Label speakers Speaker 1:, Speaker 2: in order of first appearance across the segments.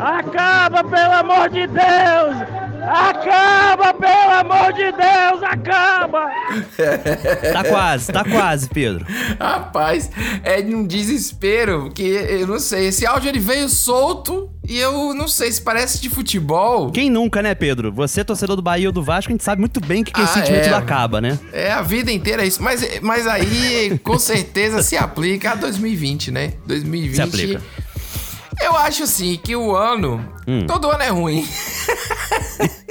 Speaker 1: Acaba, pelo amor de Deus! Acaba, pelo amor de Deus, acaba!
Speaker 2: Tá quase, tá quase, Pedro.
Speaker 3: Rapaz, é de um desespero que eu não sei. Esse áudio ele veio solto e eu não sei se parece de futebol.
Speaker 2: Quem nunca, né, Pedro? Você, torcedor do Bahia ou do Vasco, a gente sabe muito bem que, que esse
Speaker 3: Ah,
Speaker 2: sentimento
Speaker 3: é.
Speaker 2: acaba, né?
Speaker 3: É a vida inteira isso. Mas, mas aí, com certeza, se aplica a 2020, né? 2020.
Speaker 2: Se aplica.
Speaker 3: Eu acho assim que o ano.
Speaker 2: Hum.
Speaker 3: Todo ano é ruim.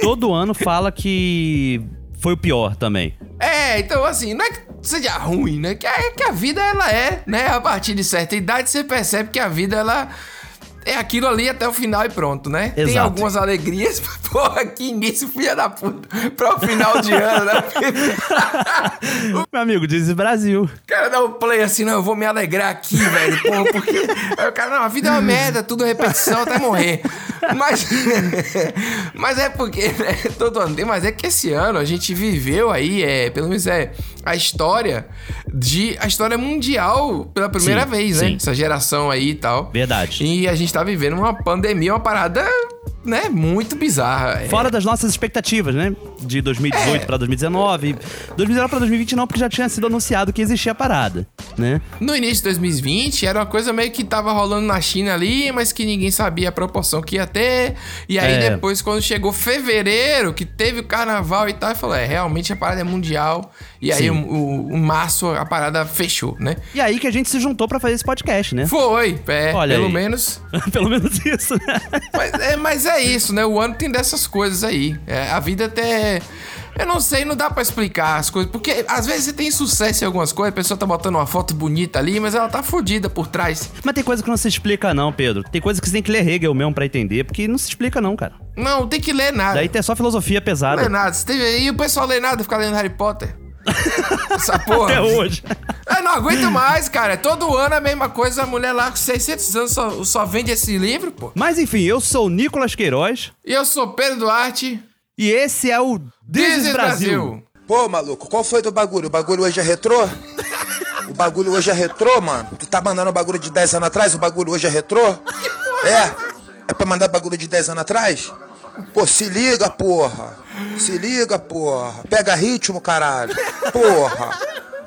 Speaker 2: Todo ano fala que foi o pior também.
Speaker 3: É, então assim, não é que seja ruim, né? Que a, que a vida ela é, né? A partir de certa idade você percebe que a vida ela é aquilo ali até o final e pronto, né? Tem
Speaker 2: Exato.
Speaker 3: algumas alegrias, porra, que início, filha da puta, para o final de ano, né?
Speaker 2: Meu amigo, diz Brasil.
Speaker 3: O cara dá um play assim, não, eu vou me alegrar aqui, velho, porra, porque. Aí o cara, não, a vida é uma merda, tudo é repetição até morrer. Mas. mas é porque, né, todo ano tem, mas é que esse ano a gente viveu aí, é, pelo menos é, a história de. a história mundial pela primeira
Speaker 2: Sim,
Speaker 3: vez, né?
Speaker 2: sim.
Speaker 3: Essa geração aí e tal.
Speaker 2: Verdade.
Speaker 3: E a gente tá vivendo uma pandemia, uma parada, né, muito bizarra. É,
Speaker 2: Fora das nossas expectativas, né? De 2018
Speaker 3: É.
Speaker 2: pra 2019. 2019 pra 2020 não, porque já tinha sido anunciado que existia a parada, né?
Speaker 3: No início de 2020, era uma coisa meio que tava rolando na China ali, mas que ninguém sabia a proporção que ia ter. E aí
Speaker 2: É.
Speaker 3: depois, quando chegou fevereiro, que teve o carnaval e tal, falou: é, realmente a parada é mundial. E aí, o, o- o março, a parada fechou, né?
Speaker 2: E aí que a gente se juntou pra fazer esse podcast, né?
Speaker 3: Foi, é,
Speaker 2: Olha
Speaker 3: pelo
Speaker 2: aí.
Speaker 3: menos.
Speaker 2: Pelo menos isso, né?
Speaker 3: Mas é, mas é isso, né? O ano tem dessas coisas aí. É, a vida até. Eu não sei, não dá pra explicar as coisas. Porque às vezes você tem sucesso em algumas coisas, a pessoa tá botando uma foto bonita ali, mas ela tá fodida por trás.
Speaker 2: Mas tem coisa que não se explica, não, Pedro. Tem coisa que você tem que ler Hegel mesmo pra entender, porque não se explica, não, cara.
Speaker 3: Não, tem que ler nada.
Speaker 2: Daí tem só filosofia
Speaker 3: Não
Speaker 2: pesada.
Speaker 3: é nada. E o pessoal lê nada, fica lendo Harry Potter. Essa porra.
Speaker 2: Até hoje.
Speaker 3: Eu não aguento mais, cara. Todo ano a mesma coisa. A mulher lá com 600 anos só, só vende esse livro, pô.
Speaker 2: Mas enfim, eu sou o Nicolas Queiroz
Speaker 3: E eu sou Pedro Duarte.
Speaker 2: e esse é o This is Brasil.
Speaker 4: Pô, maluco, qual foi do bagulho? O bagulho hoje é retrô? O bagulho hoje é retrô, mano? Tu tá mandando o bagulho de 10 anos atrás? O bagulho hoje é retrô? É? É pra mandar bagulho de 10 anos atrás? Pô, se liga, porra. Se liga, porra. Pega ritmo, caralho. Porra.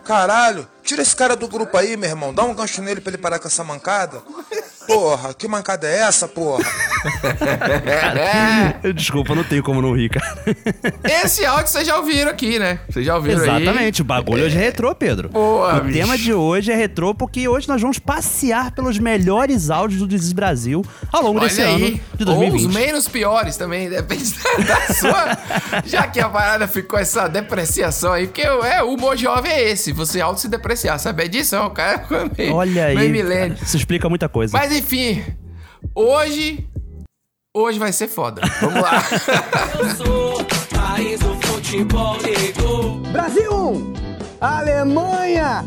Speaker 4: Caralho. Tira esse cara do grupo aí, meu irmão. Dá um gancho nele pra ele parar com essa mancada. Porra, que mancada é essa, porra?
Speaker 2: Desculpa, não tenho como não rir, cara.
Speaker 3: Esse áudio vocês já ouviram aqui, né? Vocês já ouviram aí.
Speaker 2: Exatamente, o bagulho hoje é retrô, Pedro.
Speaker 3: Boa,
Speaker 2: o
Speaker 3: bicho.
Speaker 2: tema de hoje é retrô porque hoje nós vamos passear pelos melhores áudios do This is Brasil ao longo desse
Speaker 3: Olha
Speaker 2: ano
Speaker 3: aí.
Speaker 2: de
Speaker 3: Ou
Speaker 2: 2020.
Speaker 3: os menos piores também, depende da, da sua. Já que a parada ficou essa depreciação aí, porque é, o humor jovem é esse, você auto se depreciar, sabe disso? É o cara ficou meio,
Speaker 2: Olha aí,
Speaker 3: meio milênio.
Speaker 2: cara, isso explica muita coisa.
Speaker 3: Mas enfim, hoje. Hoje vai ser foda. Vamos lá.
Speaker 5: Eu sou país do futebol negro.
Speaker 6: Brasil 1, Alemanha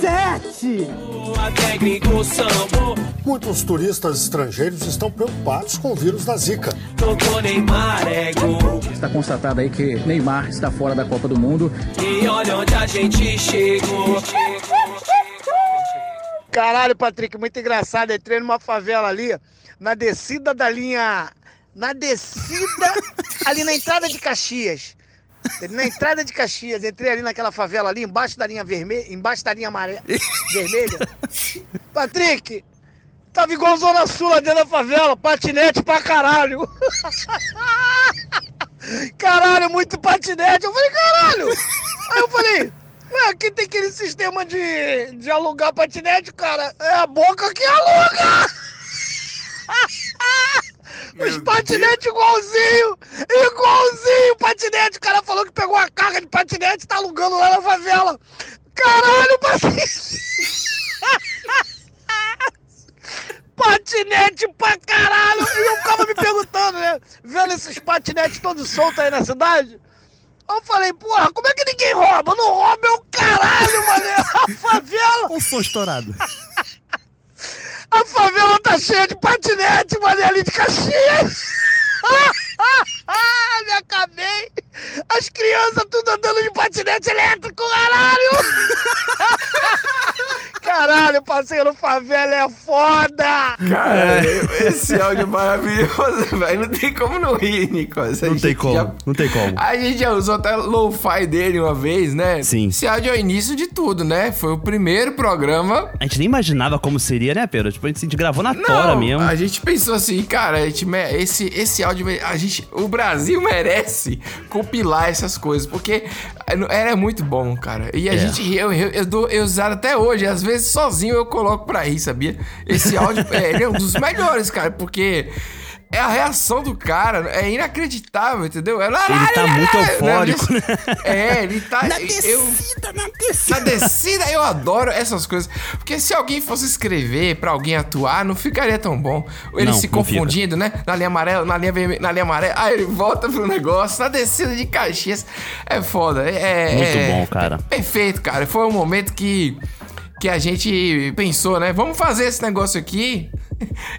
Speaker 6: 7.
Speaker 7: Muitos turistas estrangeiros estão preocupados com o vírus da Zika.
Speaker 5: É.
Speaker 8: Está constatado aí que Neymar está fora da Copa do Mundo.
Speaker 5: E olha onde a gente chegou.
Speaker 6: Caralho, Patrick, muito engraçado. Entrei numa favela ali, na descida da linha. Na descida, ali na entrada de Caxias. Na entrada de Caxias, entrei ali naquela favela ali, embaixo da linha vermelha, embaixo da linha amarela, vermelha. Patrick, tava igual Zona Sul lá dentro da favela, patinete pra caralho. Caralho, muito patinete. Eu falei, caralho. Aí eu falei, ué, aqui tem aquele sistema de, de alugar patinete, cara. É a boca que aluga. Os patinetes igualzinho, igualzinho patinete. O cara falou que pegou a carga de patinete e tá alugando lá na favela. Caralho, patinete. patinete pra caralho. E eu ficava me perguntando, né? Vendo esses patinetes todos soltos aí na cidade. Eu falei, porra, como é que ninguém rouba? Não rouba é o caralho, mano. A favela,
Speaker 2: Um som estourado.
Speaker 6: a favela tá cheia de patinete, ali de Caxias. Me acabei. As crianças tudo andando de patinete elétrico, caralho. Caralho, passeio favela é foda!
Speaker 3: Cara, esse áudio é maravilhoso, velho. Não tem como não rir, Nicolas. A
Speaker 2: Não tem como,
Speaker 3: já-
Speaker 2: não tem como.
Speaker 3: A gente já usou até lo-fi dele uma vez, né?
Speaker 2: Sim.
Speaker 3: Esse áudio é o início de tudo, né? Foi o primeiro programa.
Speaker 2: A gente nem imaginava como seria, né, Pedro? Tipo, a gente gravou na tora mesmo.
Speaker 3: a gente pensou assim, cara, a gente, esse, esse áudio, a gente, o Brasil merece compilar essas coisas, porque era muito bom, cara. E a
Speaker 2: É.
Speaker 3: gente, eu, eu, eu dou eu usar até hoje, às vezes sozinho eu coloco pra rir, sabia? Esse áudio, é, ele é um dos melhores, cara, porque é a reação do cara, é inacreditável, entendeu? É
Speaker 2: Ele tá muito eufórico, né?
Speaker 3: É, ele tá.
Speaker 2: Na
Speaker 3: eu,
Speaker 2: descida, na descida.
Speaker 3: na descida, eu adoro essas coisas. Porque se alguém fosse escrever pra alguém atuar, não ficaria tão bom. Ele
Speaker 2: Não,
Speaker 3: se confundindo, né? Na linha amarela, na linha vermelha, na linha amarela. Aí ele volta pro negócio, na descida de Caxias. É foda. É,
Speaker 2: Muito
Speaker 3: é-
Speaker 2: bom, cara.
Speaker 3: Perfeito, cara. Foi um momento que. Que a gente pensou, né? Vamos fazer esse negócio aqui.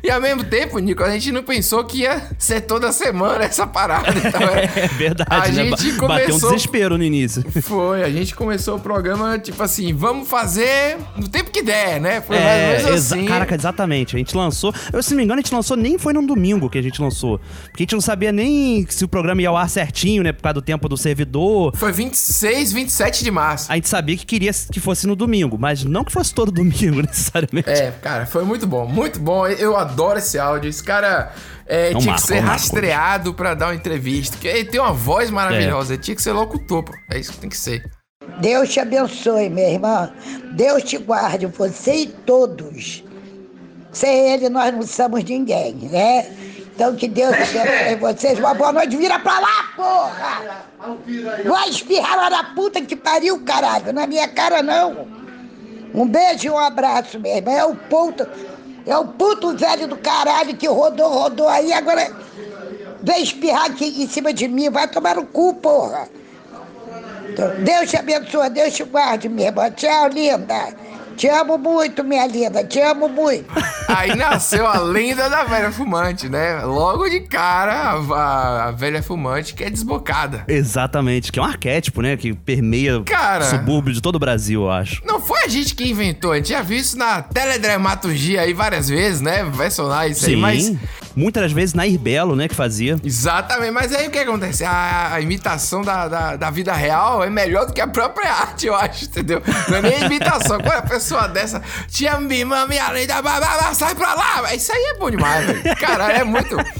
Speaker 3: E ao mesmo tempo, Nico, a gente não pensou que ia ser toda semana essa parada. Então,
Speaker 2: É verdade,
Speaker 3: a
Speaker 2: né?
Speaker 3: gente
Speaker 2: Ba- Bateu um
Speaker 3: começou
Speaker 2: desespero no início.
Speaker 3: foi, a gente começou o programa, tipo assim, vamos fazer no tempo que der, né? Foi mais ou
Speaker 2: É,
Speaker 3: menos
Speaker 2: exa-
Speaker 3: assim.
Speaker 2: caraca, exatamente. A gente lançou. Eu, se não me engano, a gente lançou nem foi num domingo que a gente lançou. Porque a gente não sabia nem se o programa ia ao ar certinho, né? Por causa do tempo do servidor.
Speaker 3: Foi 26, 27 de março.
Speaker 2: A gente sabia que queria que fosse no domingo, mas não que fosse todo domingo, necessariamente.
Speaker 3: É, cara, foi muito bom, muito bom. Eu adoro esse áudio. Esse cara é,
Speaker 2: É um
Speaker 3: tinha
Speaker 2: marco,
Speaker 3: que ser
Speaker 2: é um
Speaker 3: rastreado pra dar uma entrevista. Porque ele tem uma voz maravilhosa. Ele tinha que ser locutor, pô. É isso que tem que ser.
Speaker 9: Deus te abençoe, minha irmã. Deus te guarde, você e todos. Sem ele, nós não somos ninguém, né? Então, que Deus abençoe vocês. Uma boa noite. Vira pra lá, porra! Vai espirrar lá na puta que pariu, caralho. Na minha cara, não. Um beijo e um abraço, minha irmã. É o puto, é o puto velho do caralho que rodou, rodou aí. Agora vem espirrar aqui em cima de mim. Vai tomar no cu, porra. Então, Deus te abençoe, Deus te guarde, minha irmã. Tchau, linda. Te amo muito, minha linda. Te amo muito.
Speaker 3: Aí nasceu a lenda da velha fumante, né? Logo de cara, a, a velha fumante que é desbocada.
Speaker 2: Exatamente, que é um arquétipo, né? Que permeia
Speaker 3: Cara.
Speaker 2: o subúrbio de todo o Brasil, eu acho.
Speaker 3: Não foi a gente que inventou, a gente já viu isso na teledramaturgia aí várias vezes, né? Vai sonar isso aí,
Speaker 2: Sim.
Speaker 3: mas.
Speaker 2: Muitas das vezes na Irbelo, né, que fazia.
Speaker 3: Exatamente, mas aí o que acontece? A, a imitação da, da, da vida real é melhor do que a própria arte, eu acho, entendeu? Não é nem a imitação. Quando a pessoa dessa, me mama, minha linda, blá, sai pra lá. Isso aí é bom demais, velho. Caralho, é muito.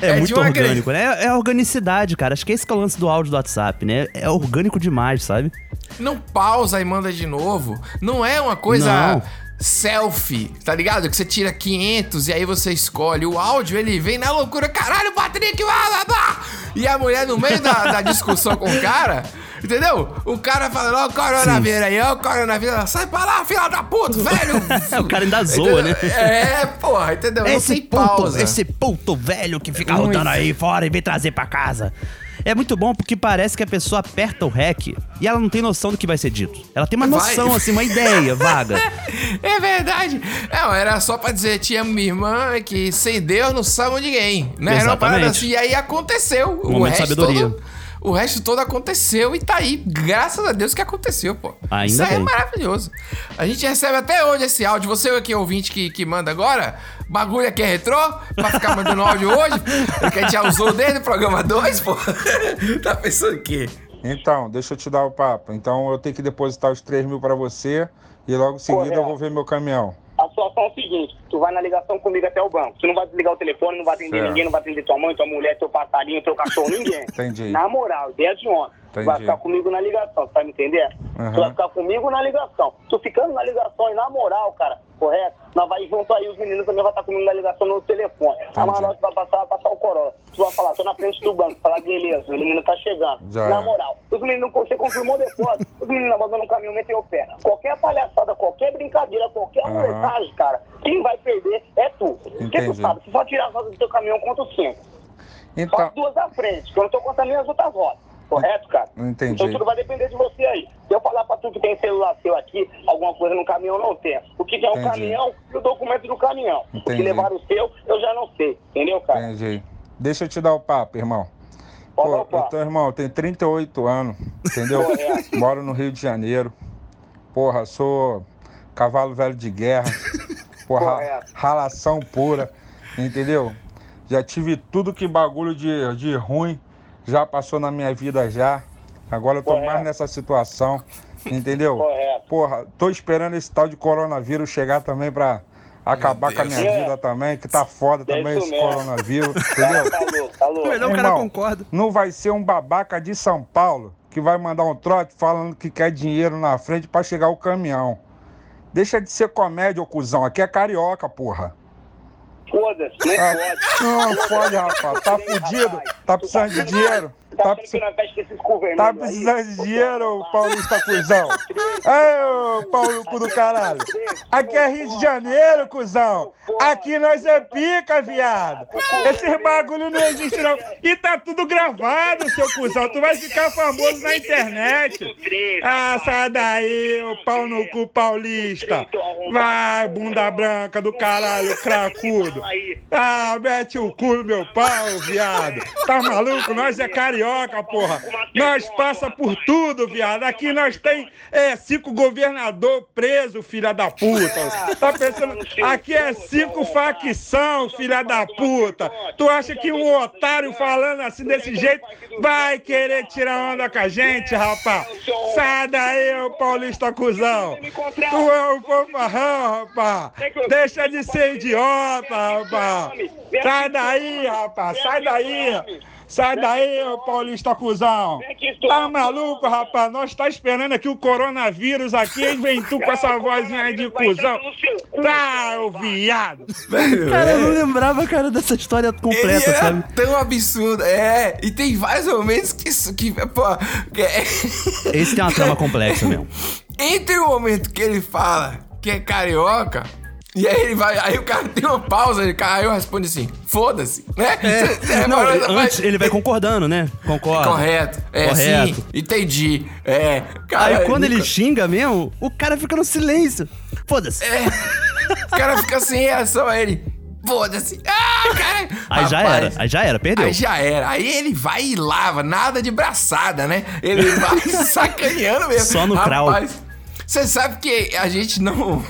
Speaker 2: É,
Speaker 3: de
Speaker 2: muito orgânico, né? É, é organicidade, cara. Acho que esse que é o lance do áudio do WhatsApp, né? É orgânico demais, sabe?
Speaker 3: Não pausa e manda de novo. Não é uma coisa
Speaker 2: Não.
Speaker 3: Selfie, tá ligado? Que você tira 500 e aí você escolhe. O áudio, ele vem na loucura. Caralho, Patrick, blá, blá, blá. E a mulher no meio da, da discussão com o cara... Entendeu? O cara falando, ó, o coronavírus aí, ó, o coronavírus. Ela, Sai pra lá, filha da puta, velho.
Speaker 2: O cara ainda zoa, né?
Speaker 3: É, porra, entendeu? Não
Speaker 2: Esse
Speaker 3: tem
Speaker 2: puto,
Speaker 3: pausa.
Speaker 2: esse puto velho que fica rodando aí fora e vem trazer pra casa. É muito bom porque parece que a pessoa aperta o REC e ela não tem noção do que vai ser dito. Ela tem uma
Speaker 3: Vai.
Speaker 2: noção, assim, uma ideia vaga.
Speaker 3: É verdade. Não, era só pra dizer, amo, minha irmã, que sem Deus não somos ninguém. Né? Era uma parada
Speaker 2: Exatamente.
Speaker 3: assim. E aí aconteceu.
Speaker 2: Um momento de sabedoria.
Speaker 3: Todo, o resto todo aconteceu e tá aí. Graças a Deus que aconteceu, pô.
Speaker 2: Ainda
Speaker 3: Isso aí é
Speaker 2: bem.
Speaker 3: maravilhoso. A gente recebe até hoje esse áudio. Você aqui, ouvinte, que, que manda agora, bagulho aqui é retrô, pra ficar mandando áudio hoje, porque a gente já usou desde o programa 2, pô. tá pensando o quê?
Speaker 10: Então, deixa eu te dar o papo. Então, eu tenho que depositar os 3 mil pra você e logo em seguida eu vou ver meu caminhão.
Speaker 11: A situação é o seguinte, tu vai na ligação comigo até o banco. Tu não vai desligar o telefone, não vai atender
Speaker 10: Certo.
Speaker 11: ninguém, não vai atender tua mãe, tua mulher, teu passarinho, teu cachorro, ninguém.
Speaker 10: Entendi.
Speaker 11: Na moral, ideia de ontem. Tu vai
Speaker 10: Entendi.
Speaker 11: ficar comigo na ligação, tá me entendendo?
Speaker 10: Aham.
Speaker 11: Tu vai ficar comigo na ligação. Tu ficando na ligação e na moral, cara, correto? Nós vai junto aí, os meninos também vão estar comigo na ligação no telefone. A Manoel vai passar, vai passar o Corolla. Tu vai falar, tô na frente do banco, falar, beleza, o menino tá chegando.
Speaker 10: Já
Speaker 11: na
Speaker 10: é.
Speaker 11: moral, os meninos, você confirmou depois, os meninos abandonam o caminho, meteu o pé. Qualquer palhaçada, qualquer brincadeira, qualquer molecagem, cara, quem vai perder é tu. Porque tu
Speaker 10: Entendi.
Speaker 11: sabe, se só tirar as rodas do teu caminhão, conta os cinco.
Speaker 10: Então,
Speaker 11: Só as duas à frente, que eu não tô contando nem as outras rodas. Correto, cara?
Speaker 10: Entendi.
Speaker 11: Então tudo vai depender de você aí. Se eu falar pra tu que tem celular seu aqui, alguma coisa no caminhão, não tem. O que que é um
Speaker 10: Entendi.
Speaker 11: caminhão e o documento do caminhão. O que
Speaker 10: Entendi.
Speaker 11: levaram o seu, eu já não sei. Entendeu, cara?
Speaker 10: entendi. Deixa eu te dar o papo, irmão. Pô,
Speaker 11: dar o papo.
Speaker 10: eu tô, irmão, eu tenho 38 anos, entendeu?
Speaker 11: Correto.
Speaker 10: Moro no Rio de Janeiro. Porra, sou cavalo velho de guerra, porra, ralação pura, entendeu? Já tive tudo que bagulho de, de ruim já passou na minha vida já. Agora eu tô mais nessa situação, entendeu? Porra, tô esperando esse tal de coronavírus chegar também pra acabar com a minha
Speaker 11: Deus.
Speaker 10: vida também, que tá foda
Speaker 11: É
Speaker 10: também esse
Speaker 11: mesmo.
Speaker 10: coronavírus, entendeu?
Speaker 11: Falou, falou.
Speaker 2: Melhor o cara concorda.
Speaker 10: Não vai ser um babaca de São Paulo que vai mandar um trote falando que quer dinheiro na frente pra chegar o caminhão. Deixa de ser comédia, ô cuzão. Aqui é carioca, porra.
Speaker 11: Foda-se, não
Speaker 10: Ah,
Speaker 11: pode.
Speaker 10: Não, pode, rapaz. Tá fudido. Tá precisando de dinheiro.
Speaker 11: Tá
Speaker 10: Tá, precisando-
Speaker 11: esses
Speaker 10: tá precisando de dinheiro, paulista cuzão. Ô Paulo cu do caralho. Aqui é Rio de Janeiro, cuzão. Aqui nós é pica, viado. Esse bagulho não existe, não. E tá tudo gravado, seu cuzão. Tu vai ficar famoso na internet. Ah, sai daí, ô pau no cu paulista. Vai, bunda branca do caralho, cracudo. Ah, mete o cu meu pau, viado. Tá maluco? Nós é carioca, porra. Nós passa por tudo, viado. Aqui nós tem é, cinco governador preso, filha da puta. Tá pensando? Aqui é cinco facção, filha da puta. Tu acha que um otário falando assim desse jeito vai querer tirar onda com a gente, rapaz? Sai daí, ô paulista cuzão. Tu é um fofarrão, rapaz. Deixa de ser idiota, rapaz. Sai daí, rapaz. Sai daí. Sai daí, ô paulista cuzão. Tá maluco, rapaz? Nós tá esperando aqui o coronavírus aqui e vem tu com essa vozinha aí de cuzão. Tá, ô viado.
Speaker 2: Cara, eu não lembrava, cara, dessa história completa,
Speaker 3: Ele era
Speaker 2: sabe?
Speaker 3: tão absurdo. É, e tem vários momentos que isso que, pô, que é-
Speaker 2: Esse tem uma trama complexa mesmo.
Speaker 3: entre o momento que ele fala que é carioca e aí ele vai, aí o cara tem uma pausa, ele caiu responde assim: "Foda-se", né? Cê- cê
Speaker 2: Não, ele-
Speaker 3: essa
Speaker 2: antes ele vai concordando, né? Concorda.
Speaker 3: Correto. É,
Speaker 2: Correto.
Speaker 3: sim. Entendi. É. Cara,
Speaker 2: Aí quando ele
Speaker 3: nunca-
Speaker 2: xinga mesmo, o cara fica no silêncio. Foda-se.
Speaker 3: É. O cara fica sem reação, aí ele. Foda-se. Ah, cara.
Speaker 2: Aí já
Speaker 3: Rapaz,
Speaker 2: era, aí já era, perdeu.
Speaker 3: Aí já era. Aí ele vai e lava, nada de braçada, né? Ele vai sacaneando mesmo.
Speaker 2: Só no.
Speaker 3: Rapaz, Você sabe que a gente não,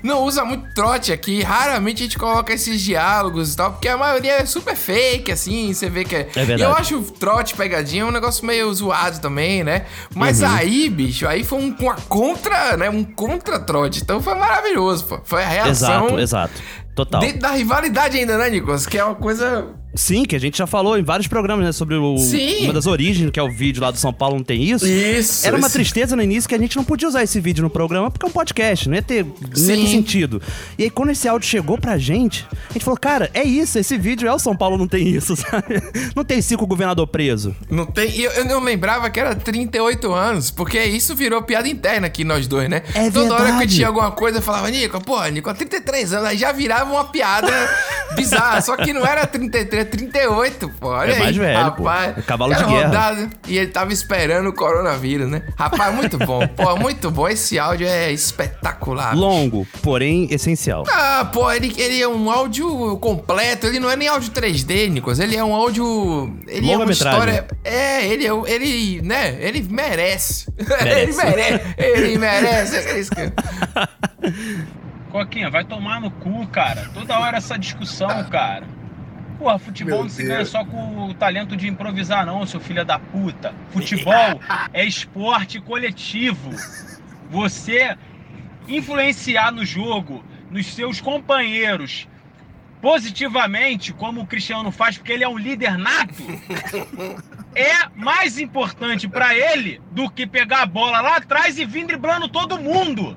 Speaker 3: não usa muito trote aqui. Raramente a gente coloca esses diálogos e tal, porque a maioria é super fake, assim. Você vê que é.
Speaker 2: É verdade.
Speaker 3: E eu acho o trote pegadinha um negócio meio zoado também, né? Mas
Speaker 2: Uhum.
Speaker 3: aí, bicho, aí foi um, uma contra, né? Um contra-trote. Então foi maravilhoso, pô. Foi a reação.
Speaker 2: Exato, exato. Total.
Speaker 3: Dentro da rivalidade ainda, né, Nicolas? Que é uma coisa.
Speaker 2: Sim, que a gente já falou em vários programas, né? Sobre o,
Speaker 3: Sim.
Speaker 2: uma das origens, que é o vídeo lá do São Paulo, não tem isso.
Speaker 3: Isso,
Speaker 2: Era uma
Speaker 3: esse-
Speaker 2: tristeza no início que a gente não podia usar esse vídeo no programa, porque é um podcast, não ia ter, não ia ter
Speaker 3: Sim.
Speaker 2: sentido. E aí, quando esse áudio chegou pra gente, a gente falou, cara, é isso, esse vídeo é o São Paulo, não tem isso, sabe? Não tem cinco governador preso.
Speaker 3: Não tem. e Eu, eu não lembrava que era 38 anos, porque isso virou piada interna aqui, nós dois, né?
Speaker 2: É
Speaker 3: Toda hora que eu
Speaker 2: verdade.
Speaker 3: tinha alguma coisa, eu falava, Nico, pô, Nico, 33 anos, aí já virava uma piada bizarra. Só que não era 33, 38, pô. Olha
Speaker 2: É
Speaker 3: aí,
Speaker 2: mais velho, pô.
Speaker 3: rapaz.
Speaker 2: É cavalo
Speaker 3: Era
Speaker 2: de guerra.
Speaker 3: rodado, e ele tava esperando o coronavírus, né? Rapaz, muito bom. pô, muito bom. Esse áudio é espetacular.
Speaker 2: Longo, porém essencial.
Speaker 3: Ah, pô, ele, ele é um áudio completo, ele não é nem áudio 3D, Nicolas, ele é um áudio... Ele é uma
Speaker 2: Longa-metragem.
Speaker 3: história... É, ele, é- ele, né, ele merece.
Speaker 2: Merece.
Speaker 3: ele merece, ele merece. É isso que...
Speaker 12: Coquinha, vai tomar no cu, cara. Toda hora essa discussão, cara. Porra, futebol
Speaker 7: Meu
Speaker 12: não se
Speaker 7: Deus.
Speaker 12: ganha só com o talento de improvisar, não, seu filho da puta. Futebol é esporte coletivo. Você influenciar no jogo, nos seus companheiros, positivamente, como o Cristiano faz, porque ele é um líder nato, é mais importante pra ele do que pegar a bola lá atrás e vir driblando todo mundo.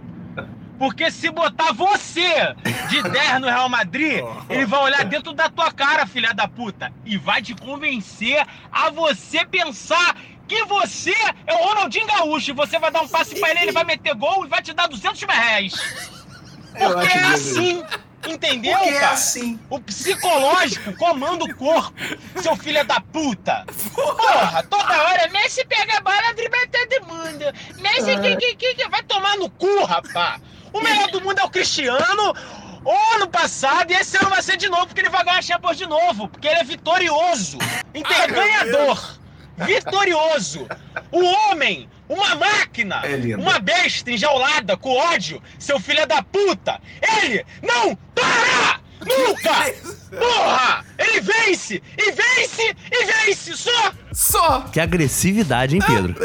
Speaker 12: Porque se botar você de 10 no Real Madrid, ele vai olhar dentro da tua cara, filha da puta, e vai te convencer a você pensar que você é o Ronaldinho Gaúcho. E você vai dar um passe pra ele, ele vai meter gol e vai te dar 200 mil reais. Porque é assim, entendeu,
Speaker 13: Porque é
Speaker 12: cara?
Speaker 13: assim.
Speaker 12: O psicológico comanda o corpo, seu filho da puta. Porra, toda hora, Messi pega a bola, dribla todo mundo. Messi, que, que, que, que, vai tomar no cu, rapá. O melhor do mundo é o Cristiano. O ano passado, e esse ano vai ser de novo, porque ele vai ganhar a Champions de novo, porque ele é vitorioso. Entendeu? Ganhador. Vitorioso. O homem Uma máquina!
Speaker 3: É
Speaker 12: uma besta enjaulada com ódio, seu filho da puta! Ele não para! Nunca! Porra! Ele vence! E vence! E vence! Só!
Speaker 3: Só!
Speaker 2: Que agressividade, hein, Pedro?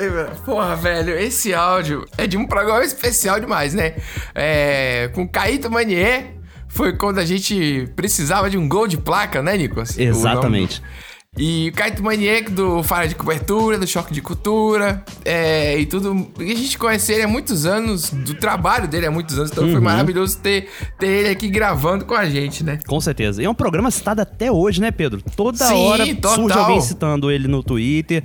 Speaker 3: Porra, velho, esse áudio é de um programa especial demais, né? É, com Caíto Manier, foi quando a gente precisava de um gol de placa, né, Nicolas? O
Speaker 2: Exatamente.
Speaker 3: E o Caíto Manier do Fara de Cobertura, do Choque de Cultura, é, e tudo. E a gente conhece ele há muitos anos, do trabalho dele há muitos anos, então foi
Speaker 2: Uhum.
Speaker 3: maravilhoso ter, ter ele aqui gravando com a gente, né?
Speaker 2: Com certeza. E é um programa citado até hoje, né, Pedro? Toda
Speaker 3: Sim,
Speaker 2: hora
Speaker 3: total.
Speaker 2: surge alguém citando ele no Twitter.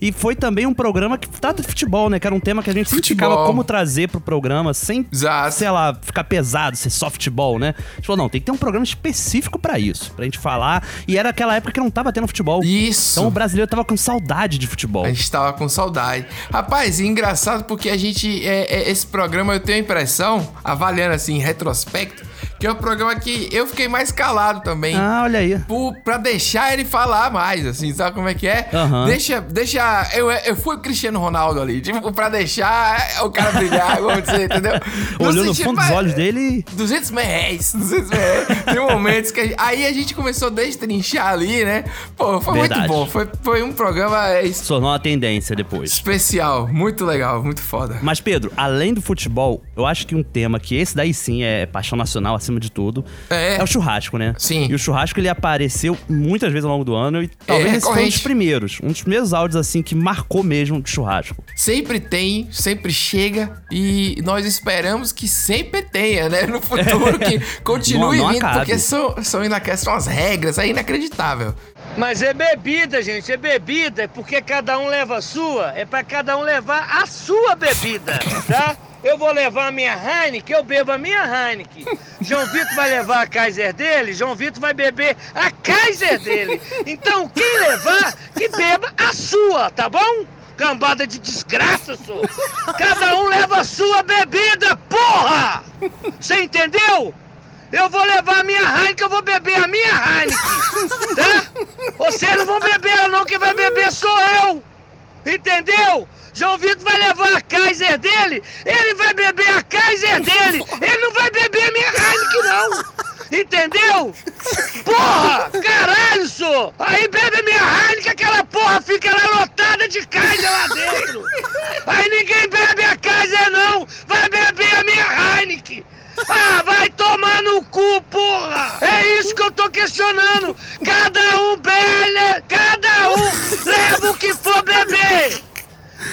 Speaker 2: E foi também um programa que trata de futebol, né? Que era um tema que a gente
Speaker 3: Futebol.
Speaker 2: ficava como trazer pro programa, sem, sei lá, ficar pesado, ser só futebol, né? A gente falou, não, tem que ter um programa específico pra isso, pra gente falar. E era aquela época que não tava tendo futebol.
Speaker 3: Isso.
Speaker 2: Então o brasileiro tava com saudade de futebol.
Speaker 3: A gente tava com saudade. Rapaz, e engraçado porque a gente. É, é, esse programa eu tenho a impressão, avaliando assim, em retrospecto, que é um programa que eu fiquei mais calado também.
Speaker 2: Ah, olha aí.
Speaker 3: Por, pra deixar ele falar mais, assim, sabe como é que é?
Speaker 2: Aham.
Speaker 3: Deixa. deixa eu, eu fui o Cristiano Ronaldo ali, tipo, pra deixar o cara brilhar, vamos dizer, entendeu?
Speaker 2: Olhou no fundo dos olhos dele.
Speaker 3: 200 mil reais, 200 mil reais. Tem momentos que a gente, aí a gente começou a destrinchar ali, né? Pô, foi
Speaker 2: Verdade.
Speaker 3: muito bom. Foi, foi um programa é,
Speaker 2: Tornou uma tendência depois.
Speaker 3: especial, muito legal, muito foda.
Speaker 2: Mas, Pedro, além do futebol, eu acho que um tema que esse daí sim é paixão nacional acima de tudo
Speaker 3: é,
Speaker 2: o churrasco, né?
Speaker 3: Sim.
Speaker 2: E o churrasco ele apareceu muitas vezes ao longo do ano e talvez esse foi um dos primeiros. Um dos primeiros áudios assim que marcou mesmo de churrasco.
Speaker 3: Sempre tem, sempre chega e nós esperamos que sempre tenha, né? No futuro, que continue
Speaker 2: Não- não
Speaker 3: vindo,
Speaker 2: acabe.
Speaker 3: porque são, são, são as regras, é inacreditável.
Speaker 6: Mas é bebida, gente, é bebida, é porque cada um leva a sua, é pra cada um levar a sua bebida, tá? Eu vou levar a minha Heineken, eu bebo a minha Heineken. João Vitor vai levar a Kaiser dele, João Vitor vai beber a Kaiser dele. Então, quem levar, que beba a sua, tá bom? Cambada de desgraça, senhor. Cada um leva a sua bebida, porra! Você entendeu? Eu vou levar a minha Heineken, eu vou beber a minha Heineken, tá? Vocês não vão beber ela não, quem vai beber sou eu, entendeu? João Vitor vai levar a Kaiser dele, ele vai beber a Kaiser dele, ele não vai beber a minha Heineken não, entendeu? Porra, caralho, senhor! Aí bebe a minha Heineken, aquela porra fica lá lotada de Kaiser lá dentro. Aí ninguém bebe a Kaiser não, vai beber a minha Heineken. Ah, vai tomar no cu, porra! É isso que eu tô questionando! Cada um bebe, cada um leva o que for beber!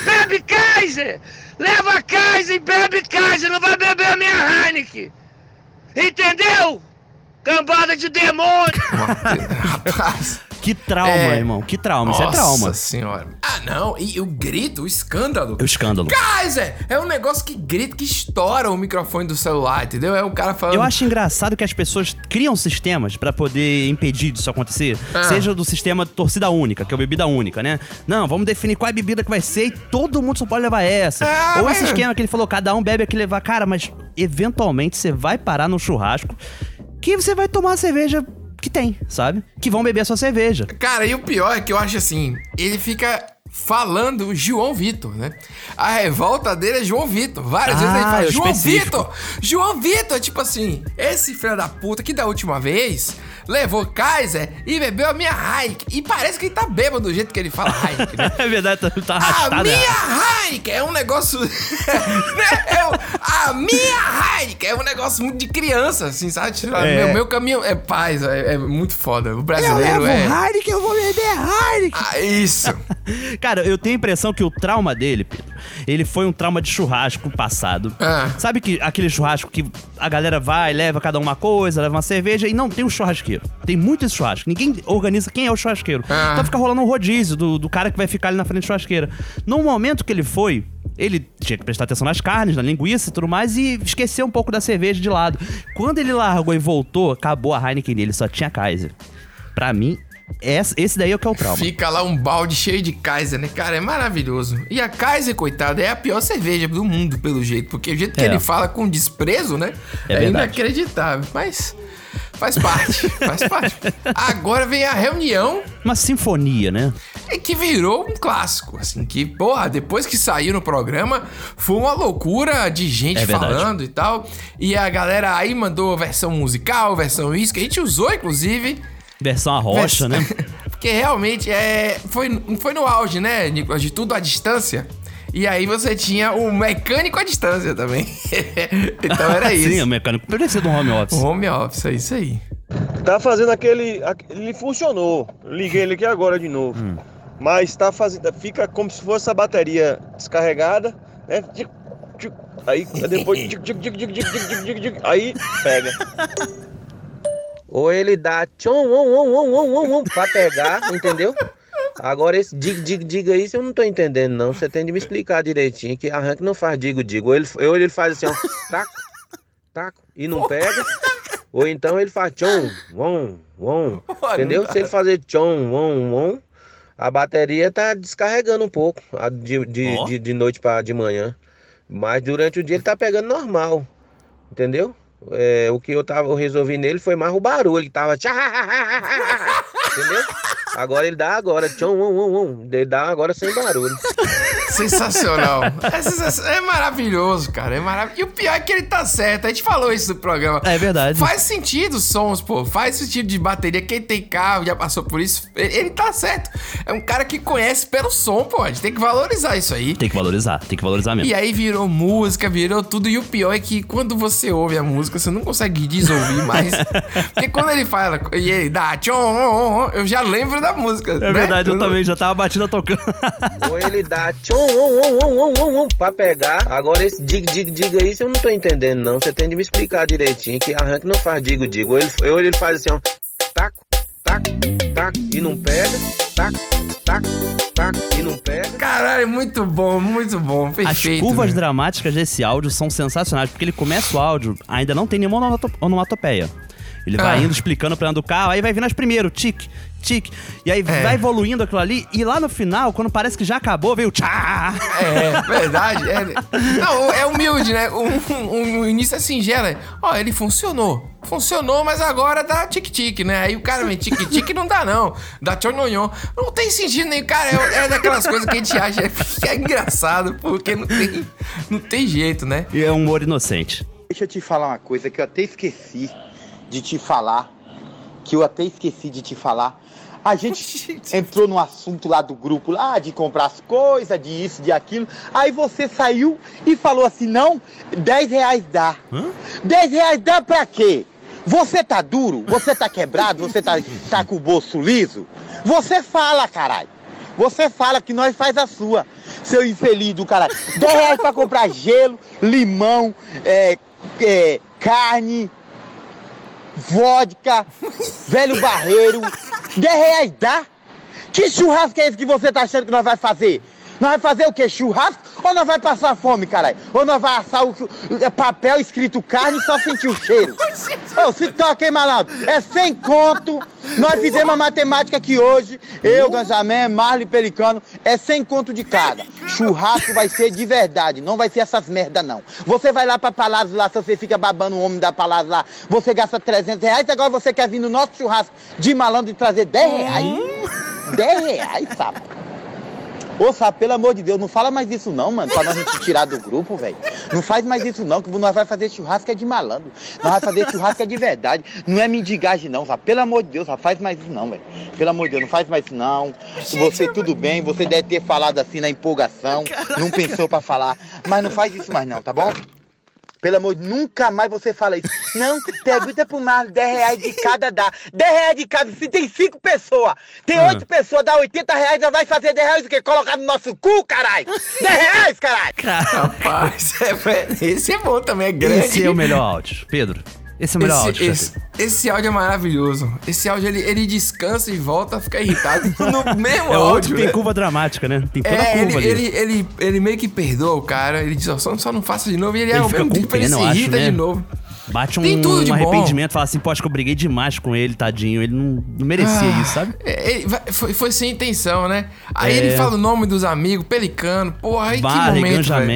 Speaker 6: Bebe Kaiser! Leva Kaiser e bebe Kaiser, não vai beber a minha Heineken! Entendeu? Cambada de demônio!
Speaker 3: Rapaz.
Speaker 2: Que trauma,
Speaker 3: É.
Speaker 2: irmão. Que trauma. Isso é trauma.
Speaker 3: Nossa senhora. Ah, não. E o grito, o escândalo.
Speaker 2: É o escândalo.
Speaker 3: Kaiser! É um negócio que grita, que estoura o microfone do celular, entendeu? É um cara falando.
Speaker 2: Eu acho engraçado que as pessoas criam sistemas pra poder impedir disso acontecer.
Speaker 3: Ah.
Speaker 2: Seja do sistema torcida única, que é o bebida única, né? Não, vamos definir qual é a bebida que vai ser e todo mundo só pode levar essa.
Speaker 3: Ah,
Speaker 2: Ou esse esquema que ele falou, cada um bebe aquele levar. Cara, mas eventualmente você vai parar no churrasco que você vai tomar a cerveja que tem, sabe? Que vão beber a sua cerveja.
Speaker 3: Cara, e o pior é que eu acho assim, ele fica falando João Vitor, né? A revolta dele é João Vitor. Várias
Speaker 2: Ah,
Speaker 3: vezes ele
Speaker 2: é
Speaker 3: fala, João
Speaker 2: específico.
Speaker 3: Vitor! João Vitor, tipo assim, esse filho da puta que da última vez levou Kaiser e bebeu a minha Heineken. E parece que ele tá bêbado do jeito que ele fala Heineken, né?
Speaker 2: É verdade, tá, tá
Speaker 3: A
Speaker 2: arrastado.
Speaker 3: minha
Speaker 2: errado.
Speaker 3: Heineken é um negócio. né? É a minha Heineken é um negócio muito de criança, assim, sabe? Tipo,
Speaker 2: É.
Speaker 3: Meu, meu caminho é paz, é, é muito foda. O brasileiro é.
Speaker 2: Heineken, eu vou beber Heineken.
Speaker 3: Ah, isso.
Speaker 2: Cara, eu tenho a impressão que o trauma dele, Pedro, ele foi um trauma de churrasco passado.
Speaker 3: Ah.
Speaker 2: Sabe que aquele churrasco que a galera vai, leva cada uma coisa, leva uma cerveja e não tem um churrasqueiro. Tem muito esse churrasco. Ninguém organiza quem é o churrasqueiro.
Speaker 3: Ah.
Speaker 2: Então fica rolando um rodízio do, do cara que vai ficar ali na frente da churrasqueira. No momento que ele foi, ele tinha que prestar atenção nas carnes, na linguiça e tudo mais, e esqueceu um pouco da cerveja de lado. Quando ele largou e voltou, acabou a Heineken dele, só tinha Kaiser. Pra mim, esse, daí é o que é o trauma.
Speaker 3: Fica lá um balde cheio de Kaiser, né? Cara, é maravilhoso. E a Kaiser, coitada, é a pior cerveja do mundo, pelo jeito. Porque o jeito que
Speaker 2: É.
Speaker 3: ele fala com desprezo, né?
Speaker 2: É
Speaker 3: É, inacreditável. Mas faz parte, faz parte. Agora vem a reunião.
Speaker 2: Uma sinfonia, né?
Speaker 3: E, que virou um clássico, assim, que, porra, depois que saiu no programa, foi uma loucura de gente
Speaker 2: É
Speaker 3: falando e tal. E a galera aí mandou versão musical, versão isso, que a gente usou, inclusive.
Speaker 2: Versão a rocha, né?
Speaker 3: Porque realmente é, foi, foi no auge, né, Nicolas? De tudo à distância. E aí você tinha o mecânico à distância também. então era ah, isso.
Speaker 2: Sim, o mecânico parecia do home office.
Speaker 3: Home office, é isso aí.
Speaker 13: Tá fazendo aquele. Ele funcionou. Liguei ele aqui agora de novo.
Speaker 2: Hum.
Speaker 13: Mas tá fazendo. Fica como se fosse a bateria descarregada, né? Tic, tic, aí depois. Tic, aí pega.
Speaker 14: Ou ele dá um, um, um, um, um, um, pra pegar, entendeu? Agora esse diga, diga, diga isso eu não tô entendendo não. Você tem de me explicar direitinho que arranque não faz digo, digo. Ou ele, ou ele faz assim, ó, taco, taco, e não pega. Ou então ele faz tchom, om, om, entendeu? Se ele fazer tchom, om, om, a bateria tá descarregando um pouco de, de,
Speaker 2: Ó.
Speaker 14: de, de noite para de manhã. Mas durante o dia ele tá pegando normal, entendeu? É, o que eu tava eu resolvi nele foi mais o barulho, ele tava tchá, entendeu? Agora ele dá agora, tchom, um, um, um, ele dá agora sem barulho.
Speaker 3: Sensacional. É, sensacional. É maravilhoso, cara. É maravilhoso. E o pior é que ele tá certo. A gente falou isso no programa.
Speaker 2: É verdade.
Speaker 3: Faz sentido os sons, pô. Faz sentido de bateria. Quem tem carro já passou por isso. Ele, ele tá certo. É um cara que conhece pelo som, pô. A gente tem que valorizar isso aí.
Speaker 2: Tem que valorizar, tem que valorizar mesmo.
Speaker 3: E aí virou música, virou tudo. E o pior é que quando você ouve a música, você não consegue desouvir mais. Porque quando ele fala e ele dá tchom, eu já lembro da música.
Speaker 2: É
Speaker 3: né?
Speaker 2: verdade, eu também já tava batida tocando.
Speaker 14: Ou ele dá tchom, um, um, um, um, um, um, pra pegar. Agora esse diga, diga, diga isso eu não tô entendendo não. Você tem de me explicar direitinho que arranque não faz digo, digo. Ou ele, ou ele faz assim, ó, taco, taco, taco, e não pega, taco, taco, taco, e não pega.
Speaker 3: Caralho, muito bom, muito bom.
Speaker 2: As
Speaker 3: Perfeito.
Speaker 2: curvas
Speaker 3: né?
Speaker 2: dramáticas desse áudio são sensacionais, porque ele começa o áudio, ainda não tem nenhuma onomato- onomatopeia. Ele vai
Speaker 3: Ah.
Speaker 2: indo explicando o plano do carro, aí vai vindo as primeiro, tique, tique. E aí
Speaker 3: É.
Speaker 2: vai evoluindo aquilo ali, e lá no final, quando parece que já acabou, veio tchá.
Speaker 3: É, verdade. É, não, é humilde, né? Um, um- um início é singelo. é, Ó, ele funcionou. Funcionou, mas agora dá tic-tic, né? Aí o cara vem tic-tic não dá, não. Dá tchonhonhon. Não tem sentido nem, cara. É, é daquelas coisas que a gente acha que é engraçado, porque não tem, não tem jeito, né?
Speaker 2: E é um humor inocente.
Speaker 15: Deixa eu te falar uma coisa que eu até esqueci de te falar. Que eu até esqueci de te falar. A gente entrou no assunto lá do grupo, lá de comprar as coisas, de isso, de aquilo. Aí você saiu e falou assim: não, 10 reais dá. 10 reais dá pra quê? Você tá duro? Você tá quebrado? Você tá, tá com o bolso liso? Você fala, caralho. Você fala que nós faz a sua, seu infeliz do caralho. 10 reais pra comprar gelo, limão, é, é, carne, vodka, velho barreiro. 10 reais dá? Que churrasco é esse que você tá achando que nós vai fazer? Nós vai fazer o quê? Churrasco? Ou nós vai passar fome, caralho? Ou nós vai assar o é, papel escrito carne e só sentir o cheiro? Ô, se toca, hein, malandro? É sem conto. Nós fizemos a matemática aqui hoje. Eu, Ganjamé, Marley Pelicano. É sem conto de cada. Churrasco vai ser de verdade. Não vai ser essas merda, não. Você vai lá pra Palácio lá, se você fica babando o homem da Palácio lá, você gasta 300 reais. Agora você quer vir no nosso churrasco de malandro e trazer 10 reais? 10 reais, sapo. Ô, Sapo, pelo amor de Deus, não fala mais isso não, mano, pra nós não te tirar do grupo, velho. Não faz mais isso não, que nós vai fazer churrasco é de malandro. Nós vai fazer churrasco é de verdade. Não é mendigagem não, Sapo. Pelo amor de Deus, Sapo, faz mais isso não, velho. Pelo amor de Deus, não faz mais isso não. Você tudo bem, você deve ter falado assim na empolgação, não pensou pra falar. Mas não faz isso mais não, tá bom? Pelo amor de nunca mais você fala isso. Não, pergunta pro Marlon, 10 reais de cada dá. 10 reais de cada, se tem 5 pessoas, tem
Speaker 2: Ah.
Speaker 15: 8 pessoas, dá 80 reais, já vai fazer 10 reais o quê? Colocar no nosso cu, caralho! 10 reais, caralho!
Speaker 3: Rapaz, é, esse é bom também, é grande.
Speaker 2: Esse é o melhor áudio. Pedro, esse é o melhor
Speaker 3: esse,
Speaker 2: áudio. que
Speaker 3: esse, esse áudio é maravilhoso. Esse áudio ele, ele descansa e volta a ficar irritado no mesmo
Speaker 2: É
Speaker 3: áudio.
Speaker 2: que tem
Speaker 3: né?
Speaker 2: curva dramática, né? Tem toda a
Speaker 3: É, ele,
Speaker 2: curva ali.
Speaker 3: ele, ele, ele meio que perdoa o cara, ele diz, ó, só, só não faça de novo, e ele,
Speaker 2: Ele
Speaker 3: ao
Speaker 2: fica
Speaker 3: mesmo
Speaker 2: com
Speaker 3: tempo ele
Speaker 2: pena,
Speaker 3: se
Speaker 2: acho,
Speaker 3: irrita
Speaker 2: né?
Speaker 3: de novo.
Speaker 2: Bate um, um
Speaker 3: bom.
Speaker 2: arrependimento, fala assim, pô, acho que eu briguei demais com ele, tadinho. Ele não, não merecia
Speaker 3: Ah,
Speaker 2: isso, sabe?
Speaker 3: é, ele foi, foi sem intenção, né? Aí
Speaker 2: É.
Speaker 3: ele fala o nome dos amigos, Pelicano, porra, aí que
Speaker 2: Barley,
Speaker 3: momento,
Speaker 2: Ganja
Speaker 3: velho.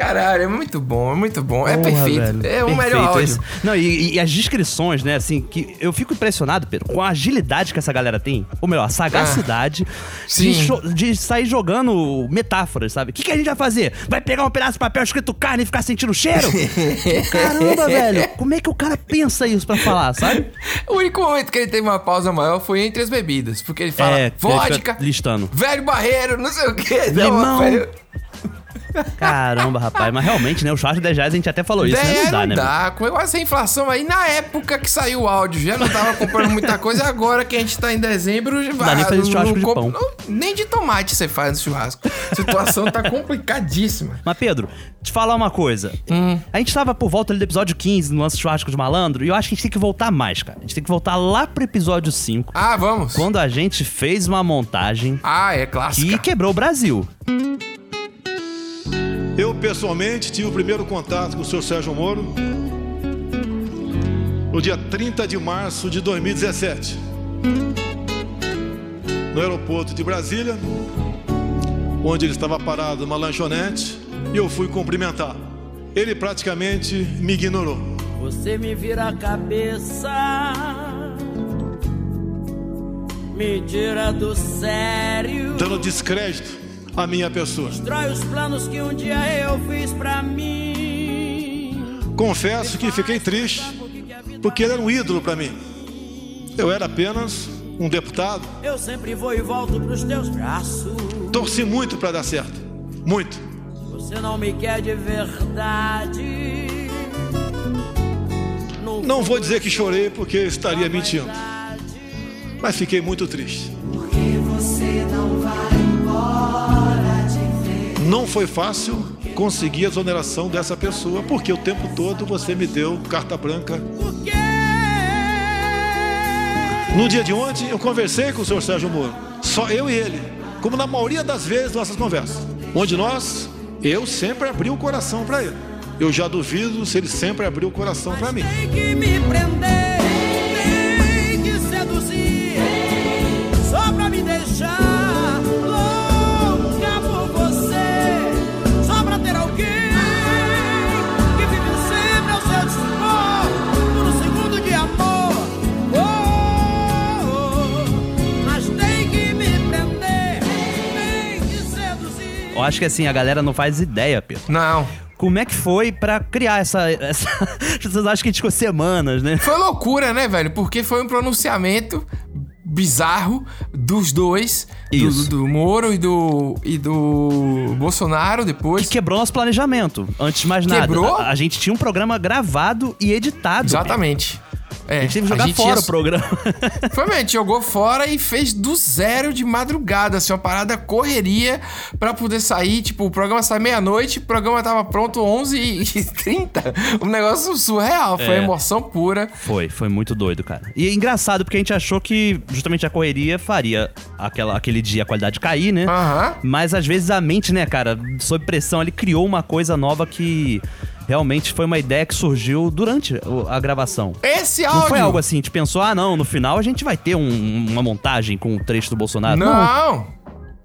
Speaker 3: Caralho, é muito bom, é muito bom. é
Speaker 2: Porra,
Speaker 3: perfeito.
Speaker 2: velho.
Speaker 3: É o
Speaker 2: Perfeito
Speaker 3: melhor áudio.
Speaker 2: esse. Não, e, e as descrições, né, assim, que eu fico impressionado, Pedro, com a agilidade que essa galera tem. Ou melhor, a sagacidade
Speaker 3: Ah,
Speaker 2: de, de sair jogando metáforas, sabe? O que, que a gente vai fazer? Vai pegar um pedaço de papel escrito carne e ficar sentindo o cheiro? Caramba, velho. Como é que o cara pensa isso pra falar, sabe?
Speaker 3: O único momento que ele teve uma pausa maior foi entre as bebidas. Porque ele fala
Speaker 2: É,
Speaker 3: vodka,
Speaker 2: listando.
Speaker 3: velho barreiro, não sei o quê. Não,
Speaker 2: Limão.
Speaker 3: velho,
Speaker 2: Caramba, rapaz. Mas realmente, né, o churrasco de 10 reais a gente até falou isso, né?
Speaker 3: É,
Speaker 2: Não dá, né?
Speaker 3: dá. Com essa inflação aí, na época que saiu o áudio, já não tava comprando muita coisa. Agora que a gente tá em dezembro,
Speaker 2: dá nem fazer churrasco de pão.
Speaker 3: nem de tomate você faz no churrasco. A situação tá complicadíssima.
Speaker 2: Mas, Pedro, te falar uma coisa.
Speaker 3: Hum.
Speaker 2: A gente tava por volta ali do episódio 15, no lance churrasco de malandro, e eu acho que a gente tem que voltar mais, cara. A gente tem que voltar lá pro episódio 5.
Speaker 3: Ah, vamos.
Speaker 2: Quando a gente fez uma montagem
Speaker 3: Ah, é clássico.
Speaker 2: que quebrou o Brasil.
Speaker 16: Eu, pessoalmente, tive o primeiro contato com o senhor Sérgio Moro no dia 30 de março de 2017, no aeroporto de Brasília, onde ele estava parado numa lanchonete, e eu fui cumprimentar. Ele praticamente me ignorou.
Speaker 5: Você me vira a cabeça, me tira do sério.
Speaker 16: dando descrédito à minha pessoa.
Speaker 5: Destrói os planos que um dia eu fiz pra mim.
Speaker 16: Confesso que fiquei triste, porque ele era um ídolo para mim. Eu era apenas um deputado.
Speaker 5: Eu sempre vou e volto pros teus braços.
Speaker 16: Torci muito para dar certo. Muito.
Speaker 5: Você não me quer de verdade.
Speaker 16: Não vou dizer que chorei porque eu estaria mentindo. Mas fiquei muito triste.
Speaker 5: Porque você não vai.
Speaker 16: Não foi fácil conseguir a exoneração dessa pessoa, porque o tempo todo você me deu carta branca. No dia de ontem, eu conversei com o senhor Sérgio Moro. Só eu e ele. Como na maioria das vezes nossas conversas. Onde nós, eu sempre abri o coração para ele. Eu já duvido se ele sempre abriu o coração para mim.
Speaker 2: Acho que assim, a galera não faz ideia, Pedro.
Speaker 3: Não.
Speaker 2: Como é que foi pra criar essa. essa... Vocês acham que a gente ficou semanas, né?
Speaker 3: Foi loucura, né, velho? Porque foi um pronunciamento bizarro dos dois. do-
Speaker 2: Isso.
Speaker 3: Do, Moro e do, e do Bolsonaro depois.
Speaker 2: Que quebrou nosso planejamento. Antes de mais nada.
Speaker 3: Quebrou?
Speaker 2: A, a gente tinha um programa gravado e editado.
Speaker 3: Exatamente. É,
Speaker 2: A gente teve que jogar fora
Speaker 3: ia-
Speaker 2: o programa.
Speaker 3: Foi mesmo, a gente jogou fora e fez do zero de madrugada, assim, uma parada correria pra poder sair. Tipo, o programa sai meia-noite, o programa tava pronto 11h30. Um negócio surreal, foi
Speaker 2: É.
Speaker 3: emoção pura.
Speaker 2: Foi, foi muito doido, cara. E é engraçado, porque a gente achou que justamente a correria faria aquela, aquele dia a qualidade cair, né? Mas às vezes a mente, né, cara, sob pressão, ele criou uma coisa nova que realmente foi uma ideia que surgiu durante a gravação.
Speaker 3: Esse
Speaker 2: Não foi
Speaker 3: áudio-
Speaker 2: algo assim, a gente pensou, ah, não, no final a gente vai ter um- uma montagem com o trecho do Bolsonaro.
Speaker 3: Não.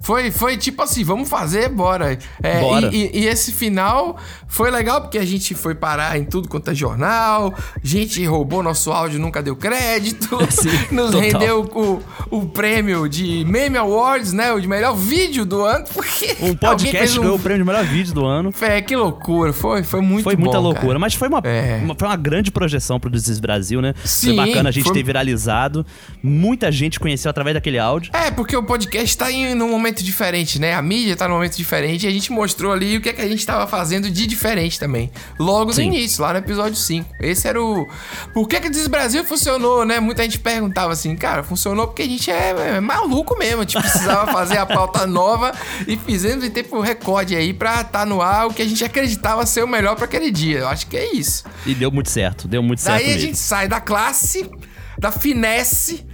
Speaker 3: Foi, foi tipo assim, vamos fazer, bora. É,
Speaker 2: Bora.
Speaker 3: E, e- e esse final foi legal porque a gente foi parar em tudo quanto é jornal, gente roubou nosso áudio, nunca deu crédito, nos
Speaker 2: total.
Speaker 3: rendeu o, o prêmio de Meme Awards, né? O de melhor vídeo do ano, porque
Speaker 2: Um podcast
Speaker 3: um-
Speaker 2: ganhou o prêmio de melhor vídeo do ano.
Speaker 3: É, que loucura, foi, foi muito
Speaker 2: Foi muita
Speaker 3: bom,
Speaker 2: loucura,
Speaker 3: cara.
Speaker 2: mas foi uma,
Speaker 3: É.
Speaker 2: uma- foi uma grande projeção pro Desis Brasil, né?
Speaker 3: Sim,
Speaker 2: foi bacana a gente
Speaker 3: foi-
Speaker 2: ter viralizado. Muita gente conheceu através daquele áudio.
Speaker 3: É, porque o podcast tá em num momento diferente, né? A mídia tá num momento diferente e a gente mostrou ali o que, é que a gente tava fazendo de diferente também. Logo no
Speaker 2: Sim.
Speaker 3: início, lá no episódio 5. Esse era o. Por que que o Diz Brasil funcionou, né? Muita gente perguntava assim, cara, funcionou porque a gente é, é maluco mesmo. A gente precisava fazer a pauta nova e fizemos em tempo recorde aí pra tá no ar o que a gente acreditava ser o melhor pra aquele dia. Eu acho que é isso.
Speaker 2: E deu muito certo, deu muito certo
Speaker 3: Daí a gente sai da classe, da finesse,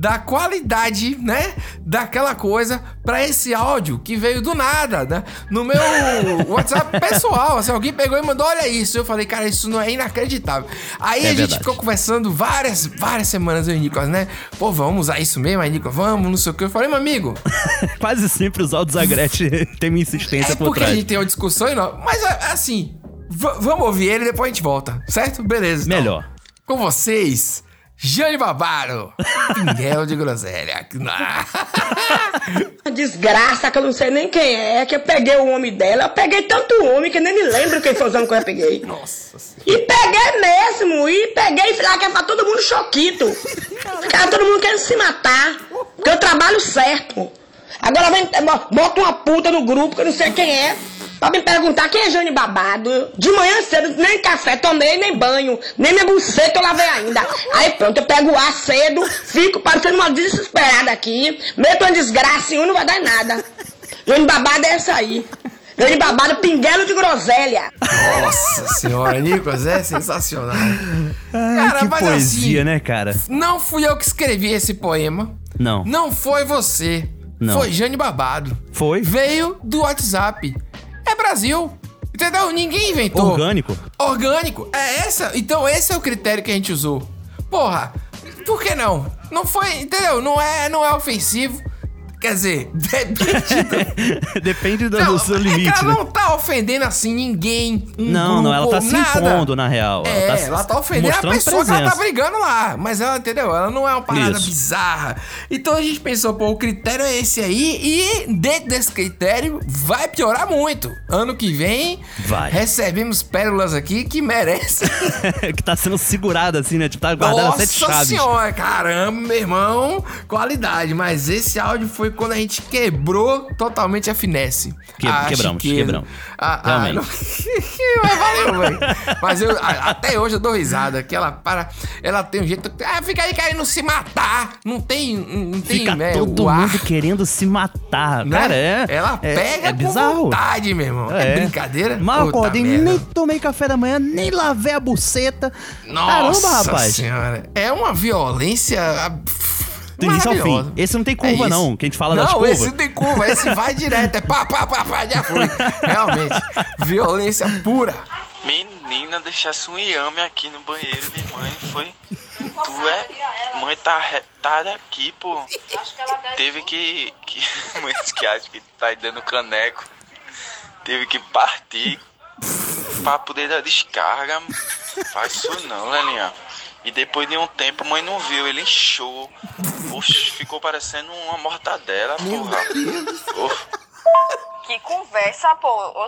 Speaker 3: da qualidade, né? Daquela coisa pra esse áudio que veio do nada, né? No meu WhatsApp pessoal. Assim, alguém pegou e mandou: olha isso. Eu falei, cara, isso não é inacreditável. Aí
Speaker 2: É
Speaker 3: a gente
Speaker 2: verdade.
Speaker 3: ficou conversando várias, várias semanas, eu e Nicolas, né? Pô, vamos usar isso mesmo, aí, Nicolas, vamos, não sei o que. Eu falei, meu amigo,
Speaker 2: Quase sempre os áudios da Gretchen tem uma insistência
Speaker 3: é
Speaker 2: por
Speaker 3: porque a
Speaker 2: trás.
Speaker 3: gente tem uma discussão enorme. Mas é, assim, v- vamos ouvir ele e depois a gente volta, certo? Beleza. então.
Speaker 2: Melhor.
Speaker 3: Com vocês, Jane Babaro, Pinguelo de Groselha.
Speaker 17: Desgraça que eu não sei nem quem é, que eu peguei o homem dela. Eu peguei tanto homem que nem me lembro quem foi os homens que eu peguei.
Speaker 3: Nossa
Speaker 17: E peguei mesmo, e peguei e falei que é pra todo mundo choquito. Ficava todo mundo querendo se matar. Porque eu trabalho certo. Agora vem, bota uma puta no grupo que eu não sei quem é. Pra me perguntar quem é Jane Babado. De manhã cedo, nem café tomei, nem banho, nem minha buceta eu lavei ainda. Aí pronto, eu pego o ar cedo, fico parecendo uma desesperada aqui, meto uma desgraça em um, não vai dar em nada. Jane Babado é essa aí. Jane Babado, pinguelo de groselha.
Speaker 3: Nossa senhora, Nicolas, é sensacional.
Speaker 2: Ai,
Speaker 3: Cara,
Speaker 2: que
Speaker 3: mas
Speaker 2: poesia,
Speaker 3: assim,
Speaker 2: né, cara?
Speaker 3: Não fui eu que escrevi esse poema.
Speaker 2: Não.
Speaker 3: Não foi você.
Speaker 2: Não.
Speaker 3: Foi Jane Babado.
Speaker 2: Foi?
Speaker 3: Veio do WhatsApp. Brasil. Entendeu? Ninguém inventou.
Speaker 2: Orgânico.
Speaker 3: Orgânico. É essa. Então esse é o critério que a gente usou. Porra, por que não? Não foi, entendeu? Não é, não é ofensivo. Quer dizer, depende
Speaker 2: Depende do,
Speaker 3: Não,
Speaker 2: do seu
Speaker 3: é
Speaker 2: limite,
Speaker 3: ela
Speaker 2: né?
Speaker 3: não tá ofendendo assim ninguém. um
Speaker 2: Não, não, ela tá
Speaker 3: grupo,
Speaker 2: se impondo, na real.
Speaker 3: É,
Speaker 2: ela
Speaker 3: ela
Speaker 2: tá,
Speaker 3: tá, ofendendo a pessoa que ela tá
Speaker 2: presença.
Speaker 3: brigando lá. Mas ela, entendeu? Ela não é uma parada
Speaker 2: Isso.
Speaker 3: bizarra. Então a gente pensou, pô, o critério é esse aí. E dentro desse critério vai piorar muito. Ano que vem,
Speaker 2: Vai.
Speaker 3: recebemos pérolas aqui que merecem.
Speaker 2: que tá sendo segurada assim, né? Tipo, tá guardada
Speaker 3: Nossa
Speaker 2: sete chaves.
Speaker 3: senhora, caramba, meu irmão. Qualidade. Mas esse áudio foi quando a gente quebrou totalmente a finesse.
Speaker 2: Que-
Speaker 3: a
Speaker 2: quebramos,
Speaker 3: chiqueza.
Speaker 2: quebramos.
Speaker 3: A, a,
Speaker 2: Realmente.
Speaker 3: não- Mas valeu, velho. Mas eu, até hoje eu dou risada. Que ela para. Ela tem um jeito. Ah, fica aí querendo se matar. Não tem. Não tem
Speaker 2: Fica
Speaker 3: né,
Speaker 2: todo mundo querendo se matar.
Speaker 3: né?
Speaker 2: Cara, é.
Speaker 3: Ela
Speaker 2: é-
Speaker 3: pega
Speaker 2: é
Speaker 3: com
Speaker 2: bizarro.
Speaker 3: vontade, meu irmão. É, brincadeira?
Speaker 2: Mal
Speaker 3: Puta
Speaker 2: acordei,
Speaker 3: merda.
Speaker 2: nem tomei café da manhã, nem lavei a buceta.
Speaker 3: Nossa
Speaker 2: Caramba, rapaz.
Speaker 3: senhora. É uma violência.
Speaker 2: Do início ao fim. Esse não tem curva,
Speaker 3: É
Speaker 2: não. Que a gente fala
Speaker 3: não,
Speaker 2: das curvas.
Speaker 3: esse não tem curva, esse vai direto, é pá, pá, pá, pá, já foi. Realmente, violência pura.
Speaker 18: Menina, deixasse um iame aqui no banheiro de mãe, foi. Tu é. Mãe tá retada aqui, pô. Teve que. que mãe que acha que tá aí dando caneco. Teve que partir pra poder dar descarga. Faz isso não, Lelinha. E depois de um tempo, a mãe não viu, ele inchou. Oxe, ficou parecendo uma mortadela, porra. Oh.
Speaker 19: Que conversa, pô.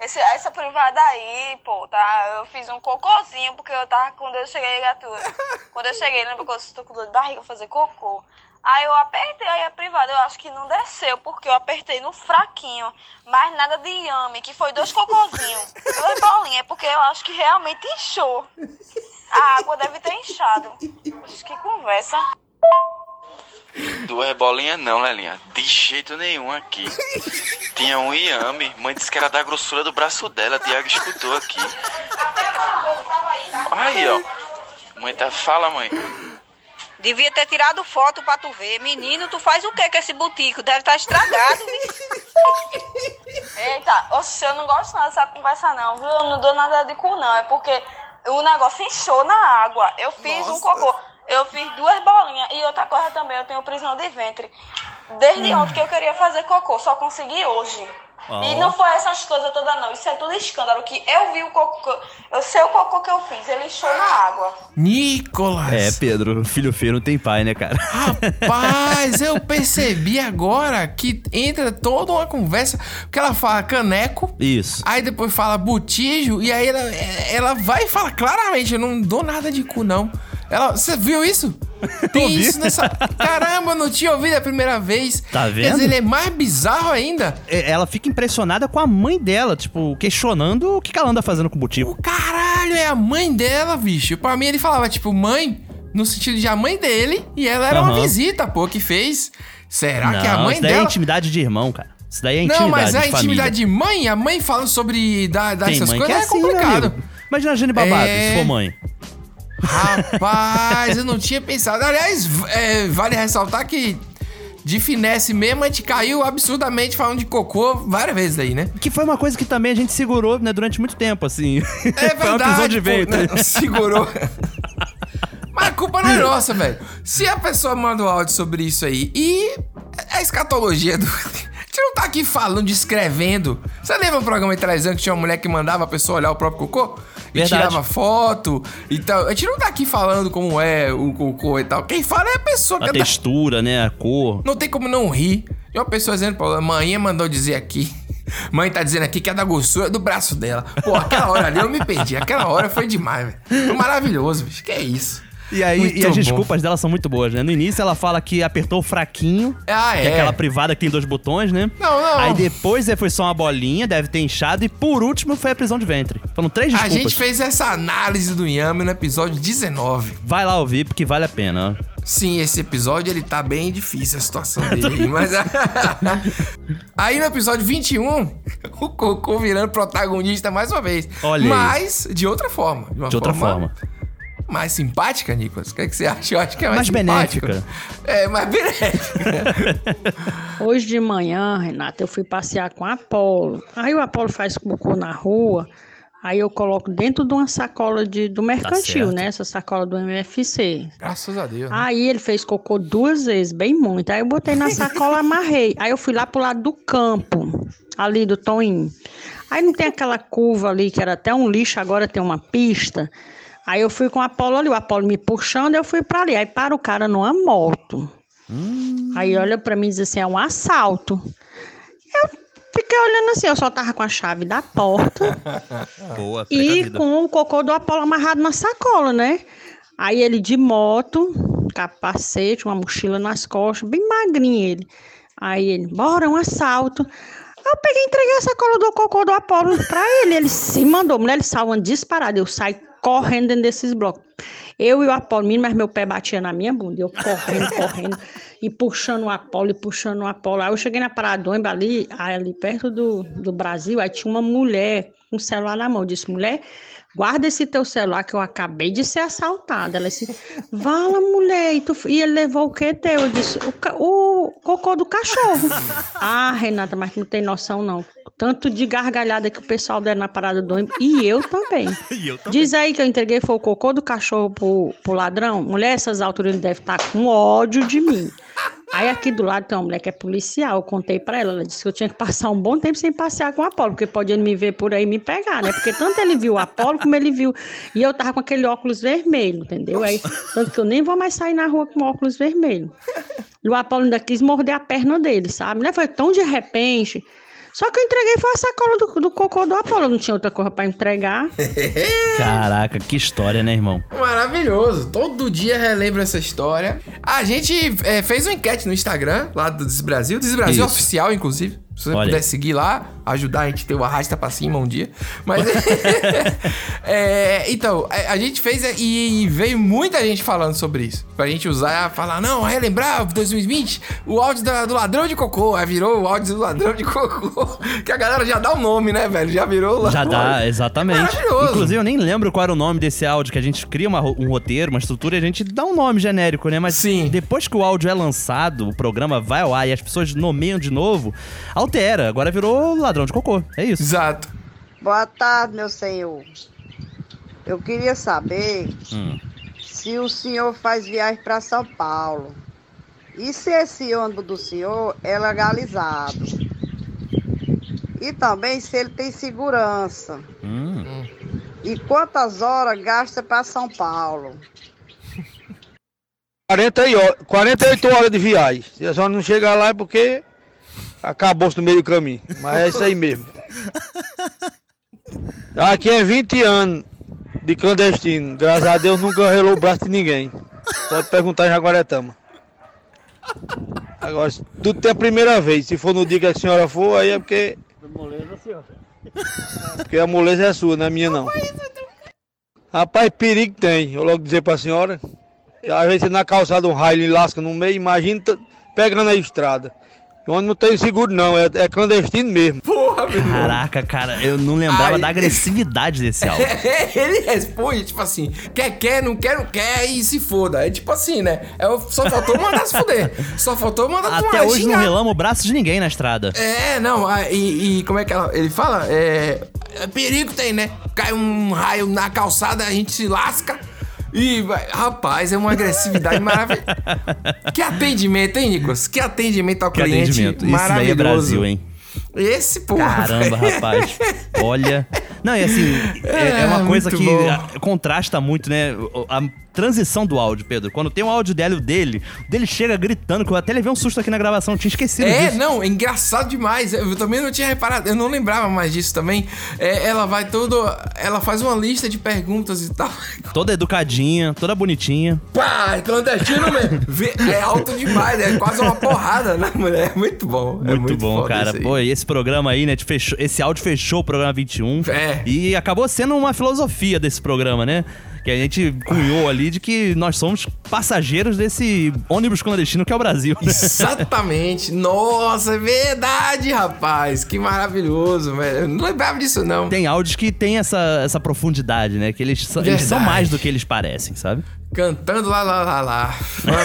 Speaker 19: Esse, essa privada aí, pô, tá? Eu fiz um cocôzinho porque eu tava. Quando eu cheguei, gatura. Quando eu cheguei, lembra que eu estou com dor de barriga fazer cocô? Aí eu apertei aí a privada, eu acho que não desceu, porque eu apertei no fraquinho. Mas nada de yame, que foi dois cocôzinhos. Duas bolinhas, porque eu acho que realmente inchou. A água deve ter inchado. Que conversa.
Speaker 18: Duas bolinhas não, Lelinha. De jeito nenhum aqui. Tinha um iame. Mãe disse que era da grossura do braço dela. Tiago escutou aqui. Aí, ó. Mãe tá. Fala, mãe.
Speaker 19: Devia ter tirado foto pra tu ver. Menino, tu faz o que com esse butico? Deve estar estragado. Eita, oxe, eu não gosto nada dessa conversa não, viu? Eu não dou nada de cu não. É porque o negócio inchou na água. Eu fiz um cocô. Eu fiz duas bolinhas. E outra coisa também, eu tenho prisão de ventre. Desde ontem que eu queria fazer cocô, só consegui hoje.
Speaker 2: Ó.
Speaker 19: E não foi essas coisas todas não. Isso é tudo escândalo. Que eu vi o cocô. Eu sei o cocô que eu fiz. Ele inchou na água.
Speaker 3: Nicolas.
Speaker 2: É, Pedro, filho feio não tem pai, né, cara?
Speaker 3: Rapaz, eu percebi agora que entra toda uma conversa. Porque ela fala caneco.
Speaker 2: Isso.
Speaker 3: Aí depois fala botijo. E aí ela, ela vai e fala claramente: Eu não dou nada de cu, não. Ela, você viu isso? Tem isso nessa. Caramba, não tinha ouvido a primeira vez.
Speaker 2: Tá
Speaker 3: Quer
Speaker 2: vendo?
Speaker 3: dizer, ele é mais bizarro ainda.
Speaker 2: É, Ela fica impressionada com a mãe dela, tipo, questionando o que que ela anda fazendo com o butico.
Speaker 3: Caralho, é a mãe dela, bicho. Pra mim ele falava, tipo, mãe, no sentido de a mãe dele. E ela era uma
Speaker 2: Aham.
Speaker 3: visita, pô, que fez. Será
Speaker 2: não,
Speaker 3: que é a mãe
Speaker 2: isso daí é
Speaker 3: dela.
Speaker 2: intimidade de irmão, cara. Isso daí é intimidade
Speaker 3: Não, mas é a intimidade de mãe, a mãe falando sobre dar, dar essas coisas
Speaker 2: é
Speaker 3: é
Speaker 2: assim, meu
Speaker 3: complicado.
Speaker 2: Imagina a Jane Babado,
Speaker 3: É.
Speaker 2: se for mãe.
Speaker 3: Rapaz, eu não tinha pensado. Aliás, é, vale ressaltar que de finesse mesmo, a gente caiu absurdamente falando de cocô várias vezes aí, né?
Speaker 2: Que foi uma coisa que também a gente segurou, né, durante muito tempo, assim.
Speaker 3: É
Speaker 2: foi uma prisão de
Speaker 3: verdade,
Speaker 2: ventre.
Speaker 3: né? segurou. Mas a culpa não é nossa, velho. Se a pessoa manda um áudio sobre isso aí e a escatologia do. A tá aqui falando, descrevendo. Você lembra um programa de televisão que tinha uma mulher que mandava a pessoa olhar o próprio cocô? E
Speaker 2: Verdade.
Speaker 3: tirava foto e tal. A gente não tá aqui falando como é o cocô e tal. Quem fala é a pessoa
Speaker 2: A
Speaker 3: que tá
Speaker 2: textura, né, a cor.
Speaker 3: não tem como não rir. E uma pessoa dizendo, a mãe mandou dizer aqui. Mãe tá dizendo aqui que é da gostoura do braço dela. Pô, aquela hora ali eu me perdi. Aquela hora foi demais, velho. Foi maravilhoso, bicho. Que é isso.
Speaker 2: E aí,
Speaker 3: Muito
Speaker 2: e as
Speaker 3: bom.
Speaker 2: desculpas dela são muito boas, né? No início ela fala que apertou o fraquinho,
Speaker 3: Ah,
Speaker 2: que é
Speaker 3: é.
Speaker 2: aquela privada que tem dois botões, né?
Speaker 3: Não, não.
Speaker 2: Aí depois é, foi só uma bolinha, deve ter inchado, e por último foi a prisão de ventre. Foram três
Speaker 3: A
Speaker 2: desculpas.
Speaker 3: gente fez essa análise do Yami no episódio 19.
Speaker 2: Vai lá ouvir, porque vale a pena. ó.
Speaker 3: Sim, esse episódio ele tá bem difícil a situação dele, aí, mas aí no episódio 21, o Cocô virando protagonista mais uma vez.
Speaker 2: Olha aí.
Speaker 3: mas de outra forma, de, uma
Speaker 2: De outra forma.
Speaker 3: Mais simpática, Nicolas. O que, é que você acha? Eu acho que é
Speaker 2: Mais
Speaker 3: mais, simpática.
Speaker 2: benéfica.
Speaker 3: É, mais benéfica.
Speaker 20: Hoje de manhã, Renata, eu fui passear com a Apolo. Aí o Apolo faz cocô na rua, aí eu coloco dentro de uma sacola de, do mercantil,
Speaker 3: certo.
Speaker 20: né? Essa sacola do MFC.
Speaker 3: Graças a Deus. né?
Speaker 20: Aí ele fez cocô duas vezes, bem muito. Aí eu botei na sacola, amarrei. Aí eu fui lá pro lado do campo, ali do Toninho. Aí não tem aquela curva ali que era até um lixo, agora tem uma pista. Aí eu fui com o Apolo ali, o Apolo me puxando, eu fui pra ali. Aí para o cara numa moto. Aí olha pra mim e diz assim, é um assalto. Eu fiquei olhando assim, eu só tava com a chave da porta
Speaker 2: Boa,
Speaker 20: e com o cocô do Apolo amarrado na sacola, né? Aí ele de moto, capacete, uma mochila nas costas, bem magrinho ele. Aí ele, bora, um assalto. Aí eu peguei e entreguei a sacola do cocô do Apolo pra ele. Ele se mandou, mulher, ele saiu uma disparada. Eu saí correndo dentro desses blocos. Eu e o Apolo, menino, mas meu pé batia na minha bunda. Eu correndo, correndo, e puxando o Apolo, e puxando o Apolo. Aí eu cheguei na Paradôiba ali, ali perto do, do Brasil, aí tinha uma mulher com o celular na mão. Eu disse, mulher, guarda esse teu celular que eu acabei de ser assaltada. Ela disse, vala, mulher. E, tu, e ele levou o que teu? Eu disse, o, ca- o cocô do cachorro. ah, Renata, mas não tem noção não. Tanto de gargalhada que o pessoal der na parada do ônibus. E eu também. Diz aí que eu entreguei foi o cocô do cachorro pro, pro ladrão. Mulher, essas alturas ele deve estar com ódio de mim. Aí aqui do lado tem uma mulher que é policial. Eu contei pra ela. Ela disse que eu tinha que passar um bom tempo sem passear com o Apolo, porque pode ele me ver por aí e me pegar, né? Porque tanto ele viu o Apolo como ele viu. E eu tava com aquele óculos vermelho, entendeu? Aí, tanto que eu nem vou mais sair na rua com óculos vermelho. E o Apolo ainda quis morder a perna dele, sabe? Né? Foi tão de repente. Só que eu entreguei foi a sacola do, do cocô do Apolo. Não tinha outra coisa pra entregar.
Speaker 2: Caraca, que história, né, irmão?
Speaker 3: Maravilhoso. Todo dia relembro essa história. A gente é, fez uma enquete no Instagram, lá do Desbrasil. Desbrasil
Speaker 2: Isso.
Speaker 3: oficial, inclusive. Se você
Speaker 2: Olha
Speaker 3: puder seguir lá, ajudar a gente a ter o arrasta pra cima um dia. Mas. é, então, a, a gente fez e veio muita gente falando sobre isso. Pra gente usar, falar, não, relembrar 2020, o áudio da- do ladrão de cocô. Aí virou o áudio do ladrão de cocô. Que a galera já dá o nome, né, velho? Já virou lá.
Speaker 2: Já dá, exatamente.
Speaker 3: Maravilhoso.
Speaker 2: Inclusive, eu nem lembro qual era o nome desse áudio, que a gente cria uma um roteiro, uma estrutura e a gente dá um nome genérico, né? Mas depois que o áudio é lançado, o programa vai ao ar e as pessoas nomeiam de novo, altera. Agora virou ladrão de cocô. É isso.
Speaker 3: Exato.
Speaker 21: Boa tarde, meu senhor. Eu queria saber
Speaker 2: Hum.
Speaker 21: se o senhor faz viagem para São Paulo. E se esse ônibus do senhor é legalizado? E também se ele tem segurança.
Speaker 2: Hum.
Speaker 21: E quantas horas gasta para São Paulo?
Speaker 22: 40 e ho- 48 horas de viagem. Se a senhora não chegar lá é porque acabou no meio do caminho. Mas é isso aí mesmo. Aqui é 20 anos de clandestino. Graças a Deus nunca relou o braço de ninguém. Pode perguntar em Jaguaretama. Agora, se tudo tem a primeira vez. Se for no dia que a senhora for, aí é porque. Porque a moleza é sua, não é minha não. Rapaz, perigo tem. Eu logo dizer pra senhora. Às vezes na calçada um raio lhe lasca no meio, imagina t- pegando a estrada. Onde não tem seguro não, é, é clandestino mesmo.
Speaker 3: porra, meu irmão.
Speaker 2: Caraca, cara, eu não lembrava
Speaker 3: Ai.
Speaker 2: da agressividade desse áudio.
Speaker 3: Ele responde, tipo assim, quer, quer, não quer, não quer, e se foda. É tipo assim, né? É, só faltou mandar se fuder. Só faltou mandar
Speaker 2: Até
Speaker 3: tomar,
Speaker 2: hoje não
Speaker 3: xingar.
Speaker 2: relamo o braço de ninguém na estrada.
Speaker 3: É, não, ah, e, e como é que ela- ele fala? É, é perigo tem, né? Cai um raio na calçada, a gente se lasca. E, rapaz, é uma agressividade maravilhosa. Que atendimento, hein, Nicolas? Que atendimento ao
Speaker 2: Que
Speaker 3: cliente
Speaker 2: atendimento. Isso daí é
Speaker 3: maravilhoso.
Speaker 2: Brasil, hein?
Speaker 3: Esse, porra.
Speaker 2: Caramba, rapaz. Olha. Não, e assim, é, é uma
Speaker 3: É,
Speaker 2: coisa
Speaker 3: muito
Speaker 2: que
Speaker 3: bom.
Speaker 2: contrasta muito, né? A transição do áudio, Pedro. Quando tem um áudio dela e o dele, dele chega gritando, que eu até levei um susto aqui na gravação, eu tinha esquecido
Speaker 3: É,
Speaker 2: disso.
Speaker 3: não, é engraçado demais. Eu também não tinha reparado, eu não lembrava mais disso também. É, ela vai todo. Ela faz uma lista de perguntas e tal.
Speaker 2: Toda educadinha, toda bonitinha.
Speaker 3: Pá, é clandestino mesmo. É alto demais, é quase uma porrada na mulher. É muito bom. é
Speaker 2: Muito, bom, cara. Pô, e esse programa aí, né? Fechou, esse áudio fechou o programa 21.
Speaker 3: É.
Speaker 2: E acabou sendo uma filosofia desse programa, né? Que a gente cunhou ali de que nós somos passageiros desse ônibus clandestino que é o Brasil. né?
Speaker 3: Exatamente. Nossa, é verdade, rapaz. Que maravilhoso, velho. Eu não lembrava disso, não.
Speaker 2: Tem áudios que tem essa, essa profundidade, né? Que eles, são- eles são mais do que eles parecem, sabe?
Speaker 3: Cantando lá, lá, lá, lá.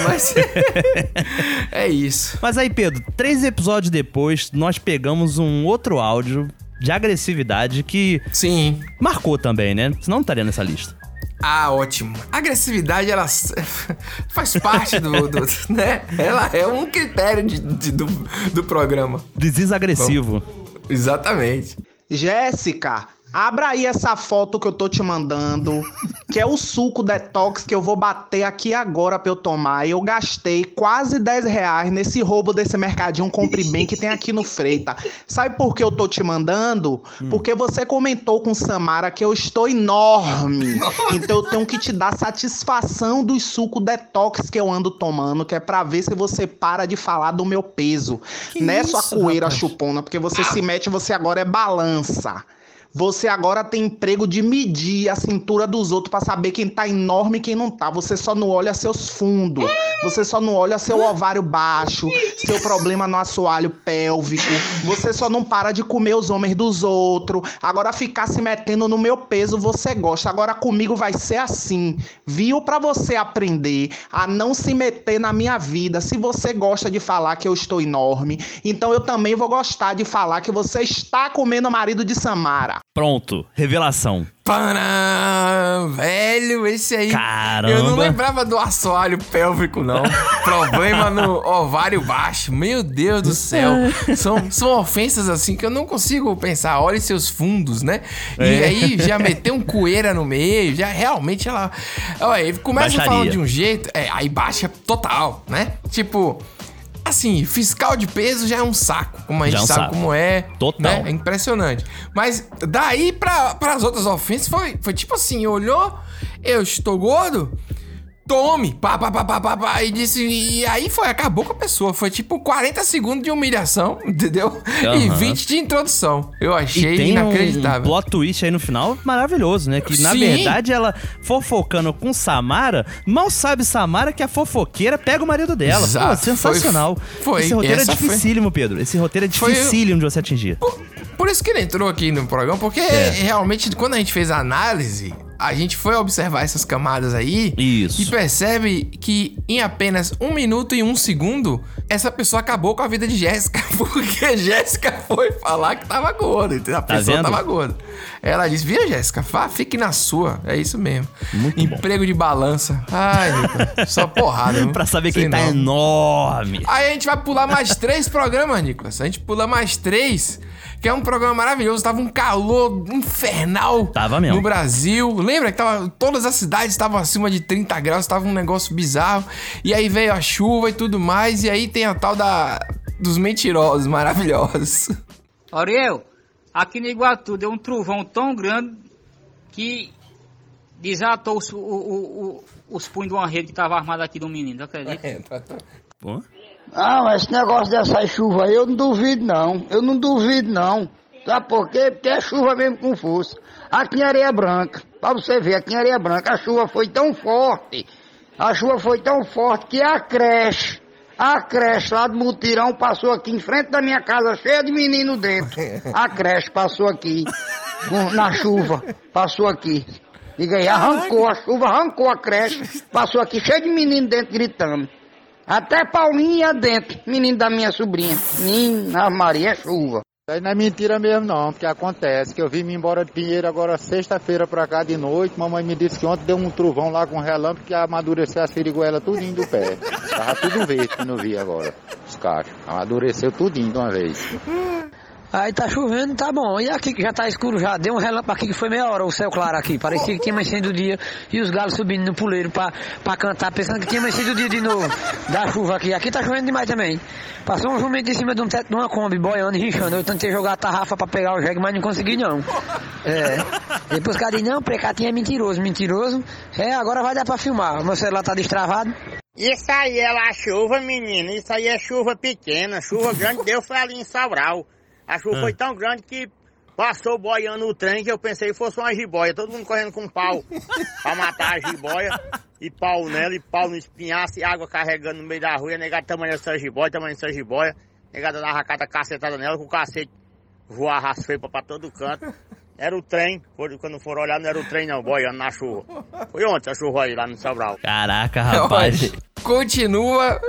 Speaker 3: Mas. é isso.
Speaker 2: Mas aí, Pedro, três episódios depois, nós pegamos um outro áudio de agressividade que.
Speaker 3: Sim.
Speaker 2: Marcou também, né? Senão não estaria nessa lista.
Speaker 3: Ah, ótimo. A agressividade, ela faz parte do, do- né? Ela é um critério de- de- do, do programa.
Speaker 2: Desagressivo.
Speaker 3: Exatamente.
Speaker 23: Jéssica, abra aí essa foto que eu tô te mandando, que é o suco detox que eu vou bater aqui agora pra eu tomar. Eu gastei quase 10 reais nesse roubo desse mercadinho Compre Bem que tem aqui no Freita. Sabe por que eu tô te mandando? Porque você comentou com Samara que eu estou enorme. Então eu tenho que te dar satisfação dos suco detox que eu ando tomando, que é pra ver se você para de falar do meu peso. Nessa
Speaker 24: isso,
Speaker 23: coeira
Speaker 24: rapaz?
Speaker 23: chupona, porque você se mete, você agora é balança. Você agora tem emprego de medir a cintura dos outros pra saber quem tá enorme e quem não tá. Você só não olha seus fundos. Você só não olha seu ovário baixo, seu problema no assoalho pélvico. Você só não para de comer os homens dos outros. Agora ficar se metendo no meu peso você gosta. Agora comigo vai ser assim. Viu pra você aprender a não se meter na minha vida. Se você gosta de falar que eu estou enorme, então eu também vou gostar de falar que você está comendo o marido de Samara.
Speaker 2: Pronto, revelação.
Speaker 3: Pará, velho, esse aí.
Speaker 2: Caramba.
Speaker 3: Eu não lembrava do assoalho pélvico, não. Problema no ovário baixo. Meu Deus do céu. São, são ofensas assim que eu não consigo pensar. Olhe seus fundos, né? E
Speaker 2: É.
Speaker 3: aí já meteu um coeira no meio, já realmente ela. Olha, começa
Speaker 2: Baixaria.
Speaker 3: falando de um jeito, é, aí baixa total, né? Tipo. Assim, fiscal de peso já é um saco, como a
Speaker 2: Já
Speaker 3: gente
Speaker 2: é um
Speaker 3: sabe como é.
Speaker 2: Total.
Speaker 3: né? É impressionante. Mas daí pra, pras outras ofensas foi, foi tipo assim: olhou, eu estou gordo, tome, pá, pá, pá, pá, pá, pá, e disse. E aí foi, acabou com a pessoa. Foi tipo 40 segundos de humilhação, entendeu? E
Speaker 2: Aham.
Speaker 3: 20 de introdução. Eu achei
Speaker 2: e tem um, um
Speaker 3: inacreditável.
Speaker 2: plot twist aí no final maravilhoso, né? Que na
Speaker 3: Sim.
Speaker 2: verdade ela fofocando com Samara, mal sabe Samara que a fofoqueira pega o marido dela.
Speaker 3: Exato.
Speaker 2: Pô, sensacional.
Speaker 3: Foi- foi.
Speaker 2: Esse roteiro
Speaker 3: Essa
Speaker 2: é
Speaker 3: foi-
Speaker 2: dificílimo, Pedro. Esse roteiro é
Speaker 3: Foi-
Speaker 2: dificílimo de você atingir.
Speaker 3: Por isso que ele entrou aqui no programa, porque
Speaker 2: É.
Speaker 3: realmente, quando a gente fez a análise, a gente foi observar essas camadas aí
Speaker 2: Isso.
Speaker 3: e percebe que em apenas um minuto e um segundo, essa pessoa acabou com a vida de Jéssica, porque Jéssica foi falar que tava gorda? A
Speaker 2: Tá
Speaker 3: pessoa
Speaker 2: vendo?
Speaker 3: tava gorda. Ela disse: Vira, Jéssica, fique na sua. É isso mesmo. Emprego de balança. Ai, Nicolas, só porrada. viu?
Speaker 2: pra saber
Speaker 3: Sei
Speaker 2: quem tá
Speaker 3: não.
Speaker 2: enorme.
Speaker 3: Aí a gente vai pular mais três programas, Nicolas. A gente pula mais três, que é um programa maravilhoso. Tava um calor infernal
Speaker 2: Tava mesmo.
Speaker 3: no Brasil. Lembra que tava, todas as cidades estavam acima de 30 graus, tava um negócio bizarro. E aí veio a chuva e tudo mais. E aí tem a tal da dos mentirosos maravilhosos.
Speaker 24: Ariel, aqui no Iguatu deu um trovão tão grande que desatou os, o- o- o- os punhos de uma rede que estava armada aqui do menino, acredita?
Speaker 2: Pô.
Speaker 25: Ah, mas esse negócio dessa chuva aí eu não duvido não. Eu não duvido não. Sabe por quê? Porque é chuva mesmo com força. Aqui em Areia Branca, pra você ver, aqui em Areia Branca a chuva foi tão forte, a chuva foi tão forte que a creche, A creche lá do Mutirão passou aqui em frente da minha casa, cheia de menino dentro. A creche passou aqui, na chuva, passou aqui. Diga aí, arrancou a chuva, arrancou a creche, passou aqui cheio de menino dentro gritando. Até Paulinha dentro, menino da minha sobrinha. Menina Maria, é chuva.
Speaker 10: Isso aí não é mentira mesmo não, porque acontece que eu vim me embora de Pinheiro agora sexta-feira pra cá de noite, mamãe me disse que ontem deu um trovão lá com relâmpago que amadureceu a siriguela tudinho do pé. Tava tudo verde que não vi agora, os cachos. Amadureceu tudinho de uma vez.
Speaker 26: Aí tá chovendo, tá bom. E aqui que já tá escuro já, deu um relâmpago aqui que foi meia hora o céu claro aqui. Parecia que tinha amanhecido o dia e os galos subindo no puleiro pra, pra cantar, pensando que tinha amanhecido o dia de novo. Da chuva aqui. Aqui tá chovendo demais também. Passou um jumento em cima de um teto de uma Kombi, boiando e rinchando. Eu tentei jogar a tarrafa pra pegar o jegue, mas não consegui não. É. Depois o cara disse, não, precatinho é mentiroso, mentiroso. É, agora vai dar pra filmar. Meu celular tá destravado.
Speaker 6: Isso aí é lá chuva, menino. Isso aí é chuva pequena. Chuva grande deu ali em Sobral. A chuva
Speaker 27: Ah.
Speaker 6: foi tão grande que passou boiando o trem que eu pensei que fosse uma jiboia. Todo mundo correndo com pau pra matar a jiboia. E pau nela, e pau no espinhaço, e água carregando no meio da rua. E a negada tamanho dessa jiboia, tamanho dessa jiboia. A negada dava cada cacetada nela, com o cacete voar as feipas pra todo canto. Era o trem, quando foram olhar, não era o trem não, boiando na chuva. Foi ontem a chuva aí, lá no Sobral.
Speaker 2: Caraca, rapaz.
Speaker 3: Continua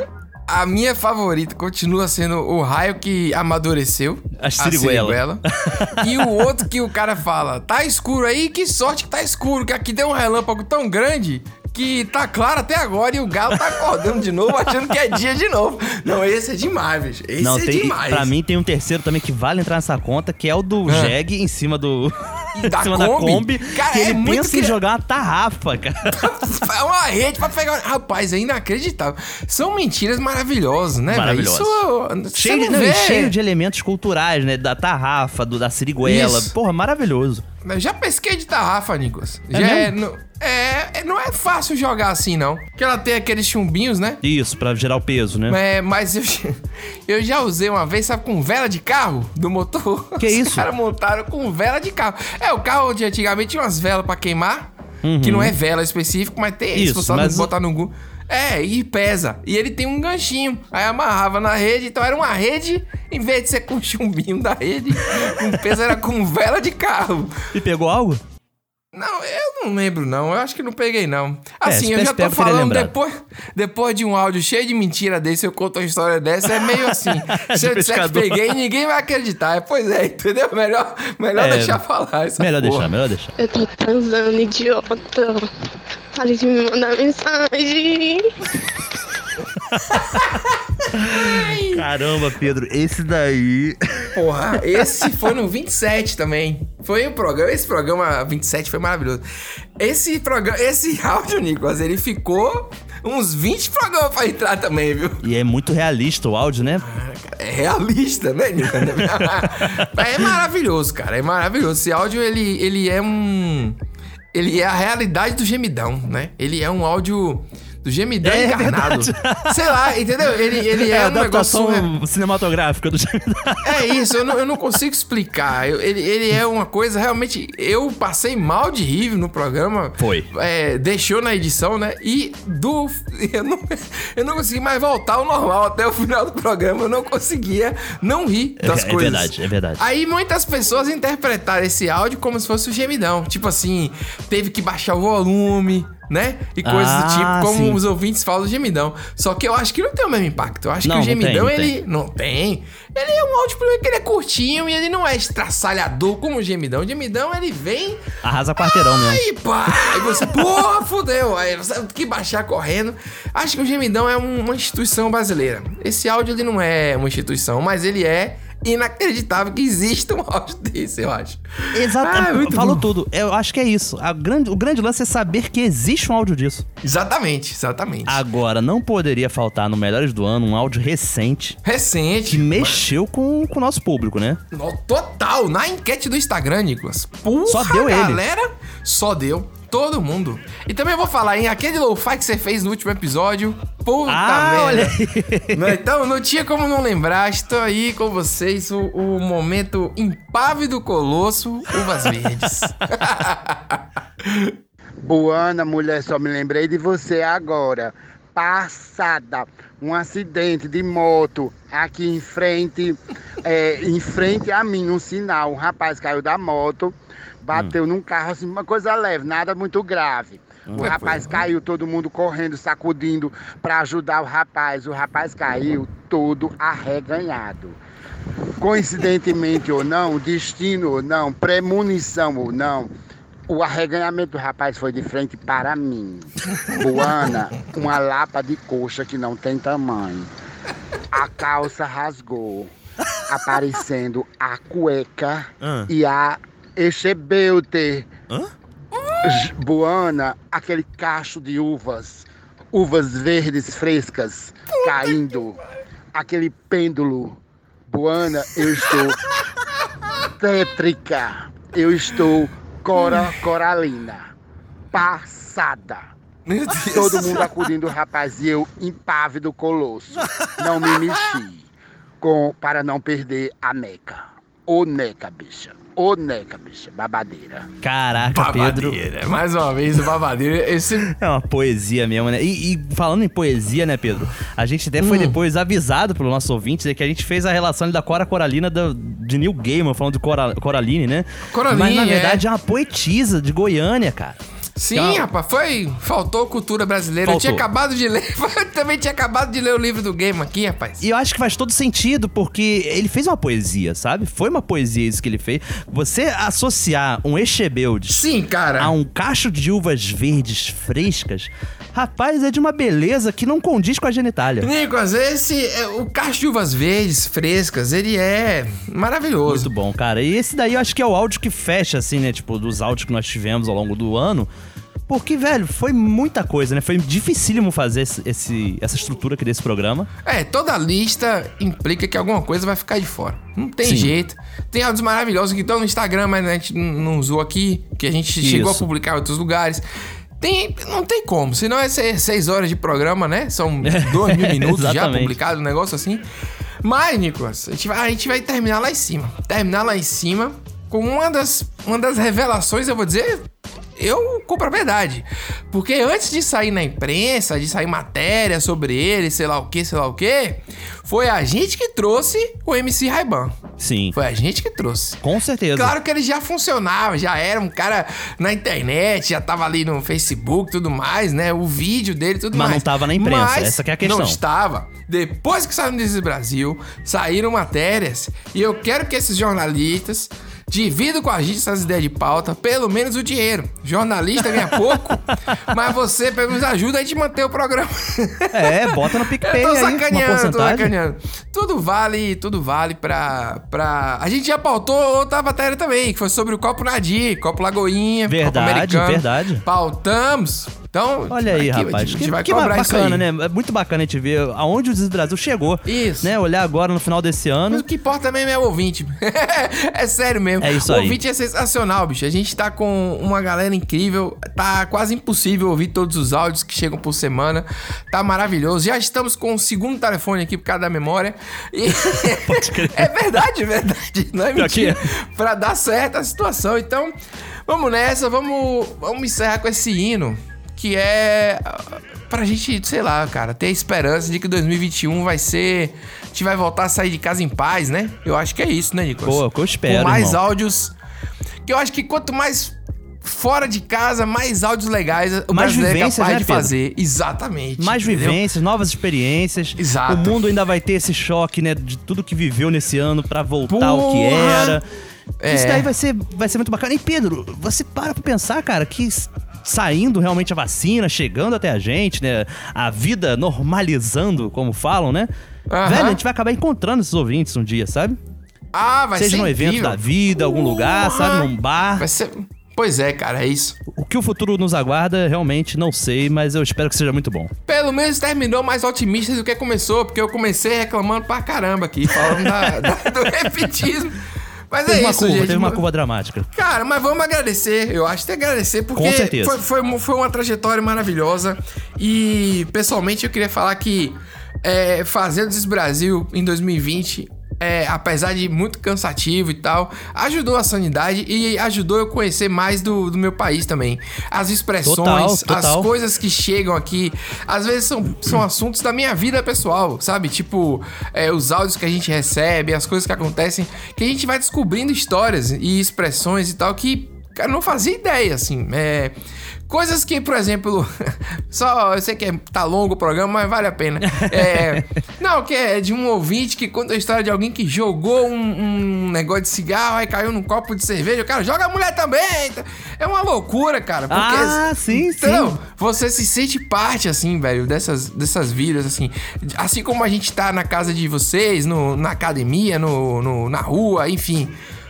Speaker 3: a minha favorita, continua sendo o raio que amadureceu.
Speaker 2: A siriguela.
Speaker 3: e o outro que o cara fala, tá escuro aí, que sorte que tá escuro, que aqui deu um relâmpago tão grande que tá claro até agora e o galo tá acordando de novo, achando que é dia de novo. Não, esse é demais, bicho. Esse
Speaker 2: Não,
Speaker 3: é
Speaker 2: tem,
Speaker 3: demais.
Speaker 2: pra mim tem um terceiro também que vale entrar nessa conta, que é o do
Speaker 3: Ah.
Speaker 2: Jeg em cima do. em
Speaker 3: da
Speaker 2: cima da
Speaker 3: Kombi?
Speaker 2: Kombi.
Speaker 3: Cara,
Speaker 2: que
Speaker 3: é
Speaker 2: ele pensa em jogar uma tarrafa, cara.
Speaker 3: É uma rede pra pegar. Rapaz, é inacreditável. São mentiras maravilhosas, né, velho?
Speaker 2: Maravilhoso.
Speaker 3: Isso.
Speaker 2: cheio,
Speaker 3: não
Speaker 2: cheio de elementos culturais, né? Da tarrafa, do, da siriguela.
Speaker 3: Isso.
Speaker 2: Porra, maravilhoso.
Speaker 3: Eu já pesquei de tarrafa, Nicolas.
Speaker 2: É
Speaker 3: já é, não, é, é- não é fácil jogar assim, não. Porque ela tem aqueles chumbinhos, né?
Speaker 2: Isso, pra gerar o peso, né?
Speaker 3: É, mas eu, eu já usei uma vez, sabe, com vela de carro do motor.
Speaker 2: Que
Speaker 3: Os
Speaker 2: isso?
Speaker 3: caras montaram com vela de carro. É, o carro de antigamente tinha umas velas pra queimar,
Speaker 2: Uhum.
Speaker 3: que não é vela específico, mas tem isso,
Speaker 2: Isso,
Speaker 3: só
Speaker 2: mas-
Speaker 3: botar no. É, e pesa. E ele tem um ganchinho. Aí amarrava na rede, então era uma rede, em vez de ser com chumbinho da rede, o peso era com vela de carro.
Speaker 2: E pegou algo?
Speaker 3: Não, eu não lembro, não. Eu acho que não peguei, não.
Speaker 2: É,
Speaker 3: Assim,
Speaker 2: se
Speaker 3: eu já tô falando, depois, depois de um áudio cheio de mentira desse, eu conto uma história dessa, é meio assim.
Speaker 2: De
Speaker 3: se eu disser que peguei, ninguém vai acreditar. É, Pois é, entendeu? Melhor, melhor
Speaker 2: É,
Speaker 3: deixar falar essa
Speaker 2: Melhor
Speaker 3: porra.
Speaker 2: deixar, melhor deixar.
Speaker 28: Eu tô transando, idiota. Para de me mandar mensagem.
Speaker 2: Caramba, Pedro, esse daí.
Speaker 3: Porra, esse foi no 27 também. Foi o programa, esse programa 27 foi maravilhoso. Esse programa, esse áudio, Nicolas, ele ficou uns 20 programas pra entrar também, viu?
Speaker 2: E é muito realista o áudio, né?
Speaker 3: É realista, né, Nicolas? é maravilhoso, cara. É maravilhoso. Esse áudio, ele, ele é um. Ele é a realidade do gemidão, né? Ele é um áudio do gemidão
Speaker 2: É
Speaker 3: encarnado.
Speaker 2: verdade.
Speaker 3: Sei lá, entendeu? Ele, ele é,
Speaker 2: a
Speaker 3: um negócio.
Speaker 2: adaptação cinematográfica do
Speaker 3: É isso, eu não, eu não consigo explicar. Eu- ele, ele é uma coisa realmente. Eu passei mal de rir no programa.
Speaker 2: Foi.
Speaker 3: É, deixou na edição, né? E do. Eu não, eu não consegui mais voltar ao normal até o final do programa. Eu não conseguia não rir
Speaker 2: É,
Speaker 3: das
Speaker 2: é
Speaker 3: coisas.
Speaker 2: verdade, é verdade.
Speaker 3: Aí muitas pessoas interpretaram esse áudio como se fosse o gemidão. Tipo assim, teve que baixar o volume, né? E coisas
Speaker 2: Ah,
Speaker 3: do tipo, como
Speaker 2: sim.
Speaker 3: os ouvintes falam do gemidão. Só que eu acho que não tem o mesmo impacto. Eu acho
Speaker 2: Não,
Speaker 3: que o
Speaker 2: não tem,
Speaker 3: gemidão,
Speaker 2: não
Speaker 3: ele. Não tem. Ele é um áudio, primeiro que ele é curtinho e ele não é estraçalhador como o gemidão. O gemidão, ele vem.
Speaker 2: Arrasa quarteirão mesmo.
Speaker 3: Aí, pá! Aí você, pô, fudeu. Aí você tem que baixar correndo. Acho que o gemidão é um- uma instituição brasileira. Esse áudio, ele não é uma instituição, mas ele é inacreditável que exista um áudio desse, eu acho.
Speaker 2: Exato,
Speaker 3: Ah, muito
Speaker 2: falou
Speaker 3: bom.
Speaker 2: tudo. Eu acho que é isso. A grande, o grande lance é saber que existe um áudio disso.
Speaker 3: Exatamente, exatamente.
Speaker 2: Agora, não poderia faltar no Melhores do Ano um áudio recente.
Speaker 3: Recente.
Speaker 2: Que mexeu com, com o nosso público, né?
Speaker 3: No- Total, na enquete do Instagram, Nicolas. Porra,
Speaker 2: Só deu ele.
Speaker 3: galera, só deu. Todo mundo. E também eu vou falar, hein? Aquele lo-fi que você fez no último episódio. Puta
Speaker 2: Ah,
Speaker 3: merda.
Speaker 2: olha
Speaker 3: então, não tinha como não lembrar. Estou aí com vocês. O, o momento impávido colosso, uvas verdes.
Speaker 25: Buana, mulher, só me lembrei de você agora.
Speaker 29: passada. Um acidente de moto aqui em frente, é, em frente a mim, no sinal. Um rapaz caiu da moto, bateu num carro assim, uma coisa leve, nada muito grave. O
Speaker 30: Ah,
Speaker 29: rapaz
Speaker 30: foi.
Speaker 29: caiu, todo mundo correndo, sacudindo para ajudar o rapaz. O rapaz caiu todo arreganhado. Coincidentemente ou não, destino ou não, premonição ou não, o arreganhamento do rapaz foi de frente para mim. Boana, uma lapa de coxa que não tem tamanho. A calça rasgou, aparecendo a cueca
Speaker 30: Ah.
Speaker 29: e a echebelte. J- Boana, aquele cacho de uvas, uvas verdes frescas caindo, aquele pêndulo. Boana, eu estou tétrica, eu estou cora, coralina, passada.
Speaker 3: Meu Deus.
Speaker 29: Todo mundo acudindo o rapaz e eu impávido colosso. Não me mexi com, para não perder a neca. Ô neca, bicha. Ô neca, bicha. Babadeira.
Speaker 2: Caraca, Pedro.
Speaker 3: Babadeira. Mais uma vez, o babadeira. Esse...
Speaker 2: É uma poesia mesmo, né? E, e falando em poesia, né, Pedro? A gente até foi depois avisado pelo nosso ouvinte né, que a gente fez a relação ali da Cora Coralina da- de Neil Gaiman, falando de Cora, Coraline, né?
Speaker 3: Coraline,
Speaker 2: Mas na
Speaker 3: é.
Speaker 2: verdade é uma poetisa de Goiânia, cara.
Speaker 3: Sim,
Speaker 2: Então-
Speaker 3: rapaz, foi. Faltou cultura brasileira. Eu
Speaker 2: Faltou.
Speaker 3: tinha acabado de ler. Eu também tinha acabado de ler o livro do game aqui, rapaz.
Speaker 2: E eu acho que faz todo sentido, porque ele fez uma poesia, sabe? Foi uma poesia isso que ele fez. Você associar um Echebelde
Speaker 3: Sim, cara.
Speaker 2: a um cacho de uvas verdes frescas, rapaz, é de uma beleza que não condiz com a genitália.
Speaker 3: Nicolas, esse. é, O cacho de uvas verdes, frescas, ele é maravilhoso.
Speaker 2: Muito bom, cara. E esse daí eu acho que é o áudio que fecha, assim, né? Tipo, dos áudios que nós tivemos ao longo do ano. Porque, velho, foi muita coisa, né? Foi dificílimo fazer esse, esse- essa estrutura aqui desse programa.
Speaker 3: É, toda lista implica que alguma coisa vai ficar de fora. Não tem
Speaker 2: Sim.
Speaker 3: jeito. Tem áudios maravilhosos que estão no Instagram, mas a gente não usou aqui, que a gente chegou a
Speaker 2: Isso.
Speaker 3: publicar em outros lugares. Tem, não tem como, senão é seis horas de programa, né? São dois mil minutos já publicado, um negócio assim. Mas, Nicolas, a gente, vai, a gente vai terminar lá em cima. Terminar lá em cima com uma das, uma das revelações, eu vou dizer, eu compro a verdade. Porque antes de sair na imprensa, de sair matéria sobre ele, sei lá o que, sei lá o que, foi a gente que trouxe o MC Raiban.
Speaker 2: Sim.
Speaker 3: Foi a gente que trouxe.
Speaker 2: Com certeza.
Speaker 3: Claro que ele já funcionava, já era um cara na internet, já tava ali no Facebook tudo mais, né? O vídeo dele tudo
Speaker 2: Mas
Speaker 3: mais.
Speaker 2: não tava na imprensa,
Speaker 3: Mas
Speaker 2: essa que é a questão.
Speaker 3: Não estava. Depois que saiu no Brasil, saíram matérias e eu quero que esses jornalistas dividam com a gente essas ideias de pauta, pelo menos o dinheiro. Jornalista ganha pouco, mas você pelo menos ajuda a gente manter o programa.
Speaker 2: É, bota no PicPay
Speaker 3: Eu tô
Speaker 2: aí,
Speaker 3: sacaneando, tô
Speaker 2: porcentagem.
Speaker 3: sacaneando. Tudo vale, tudo vale pra, pra... A gente já pautou outra matéria também, que foi sobre o Copo Nadir, Copo Lagoinha, Copo
Speaker 2: Verdade,
Speaker 3: Americano.
Speaker 2: verdade.
Speaker 3: Pautamos. Então,
Speaker 2: Olha aí,
Speaker 3: aqui,
Speaker 2: rapaz.
Speaker 3: A gente
Speaker 2: Que,
Speaker 3: vai
Speaker 2: que bacana, né? É muito bacana a gente ver aonde o Brasil chegou.
Speaker 3: Isso.
Speaker 2: Né? Olhar agora no final desse ano.
Speaker 3: Mas o que importa mesmo é o ouvinte. é sério mesmo.
Speaker 2: É isso
Speaker 3: o
Speaker 2: aí.
Speaker 3: ouvinte é sensacional, bicho. A gente tá com uma galera incrível. Tá quase impossível ouvir todos os áudios que chegam por semana. Tá maravilhoso. Já estamos com o segundo telefone aqui por causa da memória. E... é verdade, é verdade. Não é mentira. Pra dar certo a situação. Então, vamos nessa. Vamos, vamos encerrar com esse hino. Que é ah, pra gente, sei lá, cara, ter a esperança de que 2021 vai ser. A gente vai voltar a sair de casa em paz, né? Eu acho que é isso, né, Nicolas?
Speaker 2: Pô, que eu espero,
Speaker 3: Com mais
Speaker 2: irmão.
Speaker 3: áudios. Que eu acho que quanto mais fora de casa, mais áudios legais o
Speaker 2: Mais
Speaker 3: brasileiro é
Speaker 2: vivências,
Speaker 3: capaz
Speaker 2: né,
Speaker 3: de
Speaker 2: Pedro?
Speaker 3: fazer. Exatamente.
Speaker 2: Mais
Speaker 3: entendeu?
Speaker 2: vivências, novas experiências.
Speaker 3: Exato.
Speaker 2: O mundo ainda vai ter esse choque, né? De tudo que viveu nesse ano pra voltar ao que
Speaker 3: Porra!
Speaker 2: era.
Speaker 3: É.
Speaker 2: Isso daí vai ser, vai ser muito bacana. E Pedro, você para pra pensar, cara, que saindo realmente a vacina, chegando até a gente, né? A vida normalizando, como falam, né? Velho, a gente vai acabar encontrando esses ouvintes um dia, sabe?
Speaker 3: Ah, vai
Speaker 2: Seja
Speaker 3: ser
Speaker 2: num evento da vida, algum lugar,
Speaker 3: Porra!
Speaker 2: sabe? Num bar.
Speaker 3: Vai ser... Pois é, cara, é isso.
Speaker 2: O que o futuro nos aguarda, realmente não sei, mas eu espero que seja muito bom.
Speaker 3: Pelo menos terminou mais otimista do que começou, porque eu comecei reclamando pra caramba aqui, falando da- da- do repetismo. Mas
Speaker 2: teve
Speaker 3: é
Speaker 2: uma
Speaker 3: isso,
Speaker 2: curva,
Speaker 3: gente.
Speaker 2: teve uma curva dramática.
Speaker 3: Cara, mas vamos agradecer. Eu acho que tem que agradecer porque. Foi, foi, foi uma trajetória maravilhosa. E pessoalmente eu queria falar que é, Fazendo Brasil em 2020 é, apesar de muito cansativo e tal, ajudou a sanidade e ajudou eu conhecer mais do, do meu país também. As expressões,
Speaker 2: Total, total.
Speaker 3: as coisas que chegam aqui, às vezes são, são assuntos da minha vida pessoal, sabe? Tipo, é, os áudios que a gente recebe, as coisas que acontecem, que a gente vai descobrindo histórias e expressões e tal que, cara, não fazia ideia, assim. É. Coisas que, por exemplo, só eu sei que é- tá longo o programa, mas vale a pena. É, não, que é de um ouvinte que conta a história de alguém que jogou um, um negócio de cigarro, aí caiu num copo de cerveja. O cara joga a mulher também. É uma loucura, cara. Porque,
Speaker 2: Ah, sim,
Speaker 3: entendeu?
Speaker 2: sim.
Speaker 3: Você se sente parte, assim, velho, dessas, dessas vidas, assim. Assim como a gente tá na casa de vocês, no, na academia, no, no- na rua, enfim.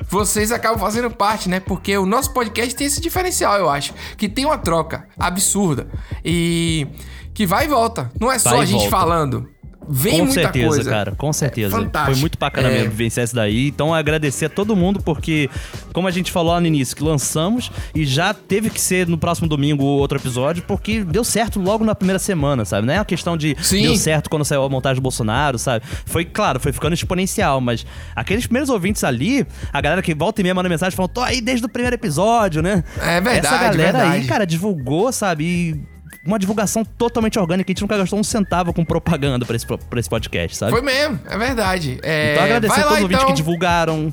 Speaker 3: Vocês acabam fazendo parte, né? Porque o nosso podcast tem esse diferencial, eu acho. Que tem uma troca absurda. E que vai e volta. Não é só
Speaker 2: Vai
Speaker 3: a gente
Speaker 2: volta.
Speaker 3: falando. Vem
Speaker 2: com
Speaker 3: muita
Speaker 2: certeza,
Speaker 3: coisa.
Speaker 2: cara, com certeza.
Speaker 3: fantástico.
Speaker 2: Foi muito bacana
Speaker 3: É.
Speaker 2: mesmo vivenciar isso daí. Então, agradecer a todo mundo, porque, como a gente falou lá no início, que lançamos e já teve que ser no próximo domingo outro episódio, porque deu certo logo na primeira semana, sabe? Não é uma questão de
Speaker 3: Sim.
Speaker 2: deu certo quando saiu a montagem do Bolsonaro, sabe? Foi, claro, foi ficando exponencial, mas aqueles primeiros ouvintes ali, a galera que volta e meia manda mensagem falando, tô aí desde o primeiro episódio, né?
Speaker 3: É verdade,
Speaker 2: Essa galera aí,
Speaker 3: verdade.
Speaker 2: cara, divulgou, sabe? E uma divulgação totalmente orgânica. A gente nunca gastou um centavo com propaganda pra esse, pra esse podcast, sabe?
Speaker 3: Foi mesmo, é verdade. É,
Speaker 2: Então agradecer a todos os ouvintes
Speaker 3: então.
Speaker 2: que divulgaram.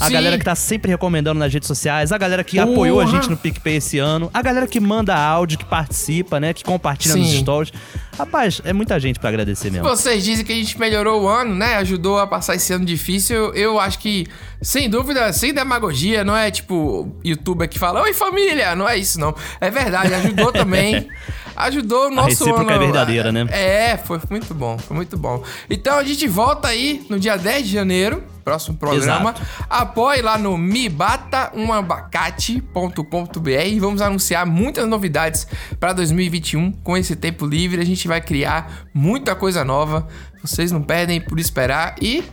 Speaker 2: A
Speaker 3: Sim.
Speaker 2: galera que tá sempre recomendando nas redes sociais, a galera que
Speaker 3: Porra.
Speaker 2: apoiou a gente no PicPay esse ano, a galera que manda áudio, que participa, né? Que compartilha nos
Speaker 3: Sim.
Speaker 2: stories. Rapaz, é muita gente pra agradecer mesmo.
Speaker 3: Vocês dizem que a gente melhorou o ano, né? Ajudou a passar esse ano difícil. Eu acho que, sem dúvida, sem demagogia, não é tipo youtuber que fala, oi família, não é isso não. É verdade, ajudou também. Ajudou o nosso
Speaker 2: recíproca
Speaker 3: ano.
Speaker 2: é verdadeira, né?
Speaker 3: É, foi muito bom, foi muito bom. Então a gente volta aí no dia 10 de janeiro, próximo programa. Apoie lá no mebataumabacate.com.br e vamos anunciar muitas novidades para 2021 com esse tempo livre. A gente vai criar muita coisa nova. Vocês não perdem por esperar e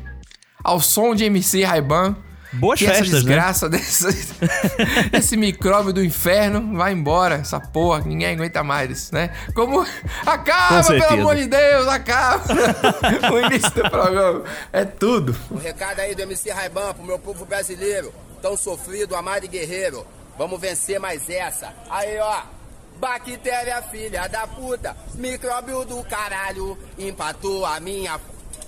Speaker 3: ao som de MC Raiban.
Speaker 2: Boas
Speaker 3: que essa
Speaker 2: festas, né?
Speaker 3: desgraça desse, esse micróbio do inferno vai embora, essa porra, ninguém aguenta mais isso, né? Como acaba,
Speaker 2: Com
Speaker 3: pelo amor de Deus, acaba. o início do programa é tudo.
Speaker 31: Um recado aí do MC Raiban pro meu povo brasileiro, tão sofrido, amado e guerreiro. Vamos vencer mais essa. Aí, ó. Bactéria, filha da puta, micróbio do caralho, empatou a minha.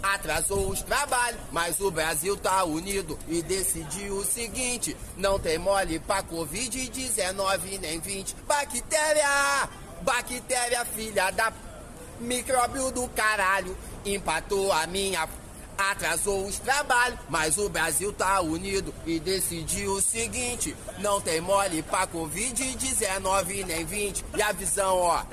Speaker 31: Atrasou os trabalhos, mas o Brasil tá unido e decidiu o seguinte: não tem mole pra Covid-19 nem 20. Bactéria, bactéria, filha da Micróbio do caralho, empatou a minha. Atrasou os trabalhos, mas o Brasil tá unido e decidiu o seguinte: não tem mole pra Covid-19 nem 20. E a visão, ó.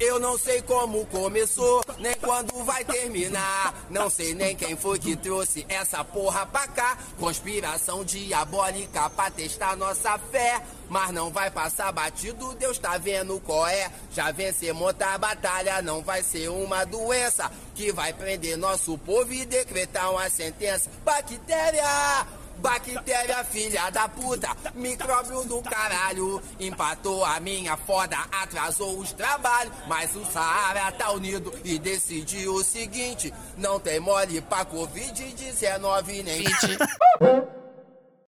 Speaker 31: Eu não sei como começou, nem quando vai terminar. Não sei nem quem foi que trouxe essa porra pra cá. Conspiração diabólica pra testar nossa fé. Mas não vai passar batido, Deus tá vendo qual é. Já vencemos a batalha, não vai ser uma doença que vai prender nosso povo e decretar uma sentença. Bactéria! Bactéria, filha da puta, micróbio do caralho. Empatou a minha foda, atrasou os trabalhos. Mas o Saara tá unido e decidiu o seguinte: não tem mole pra Covid-19 nem 20.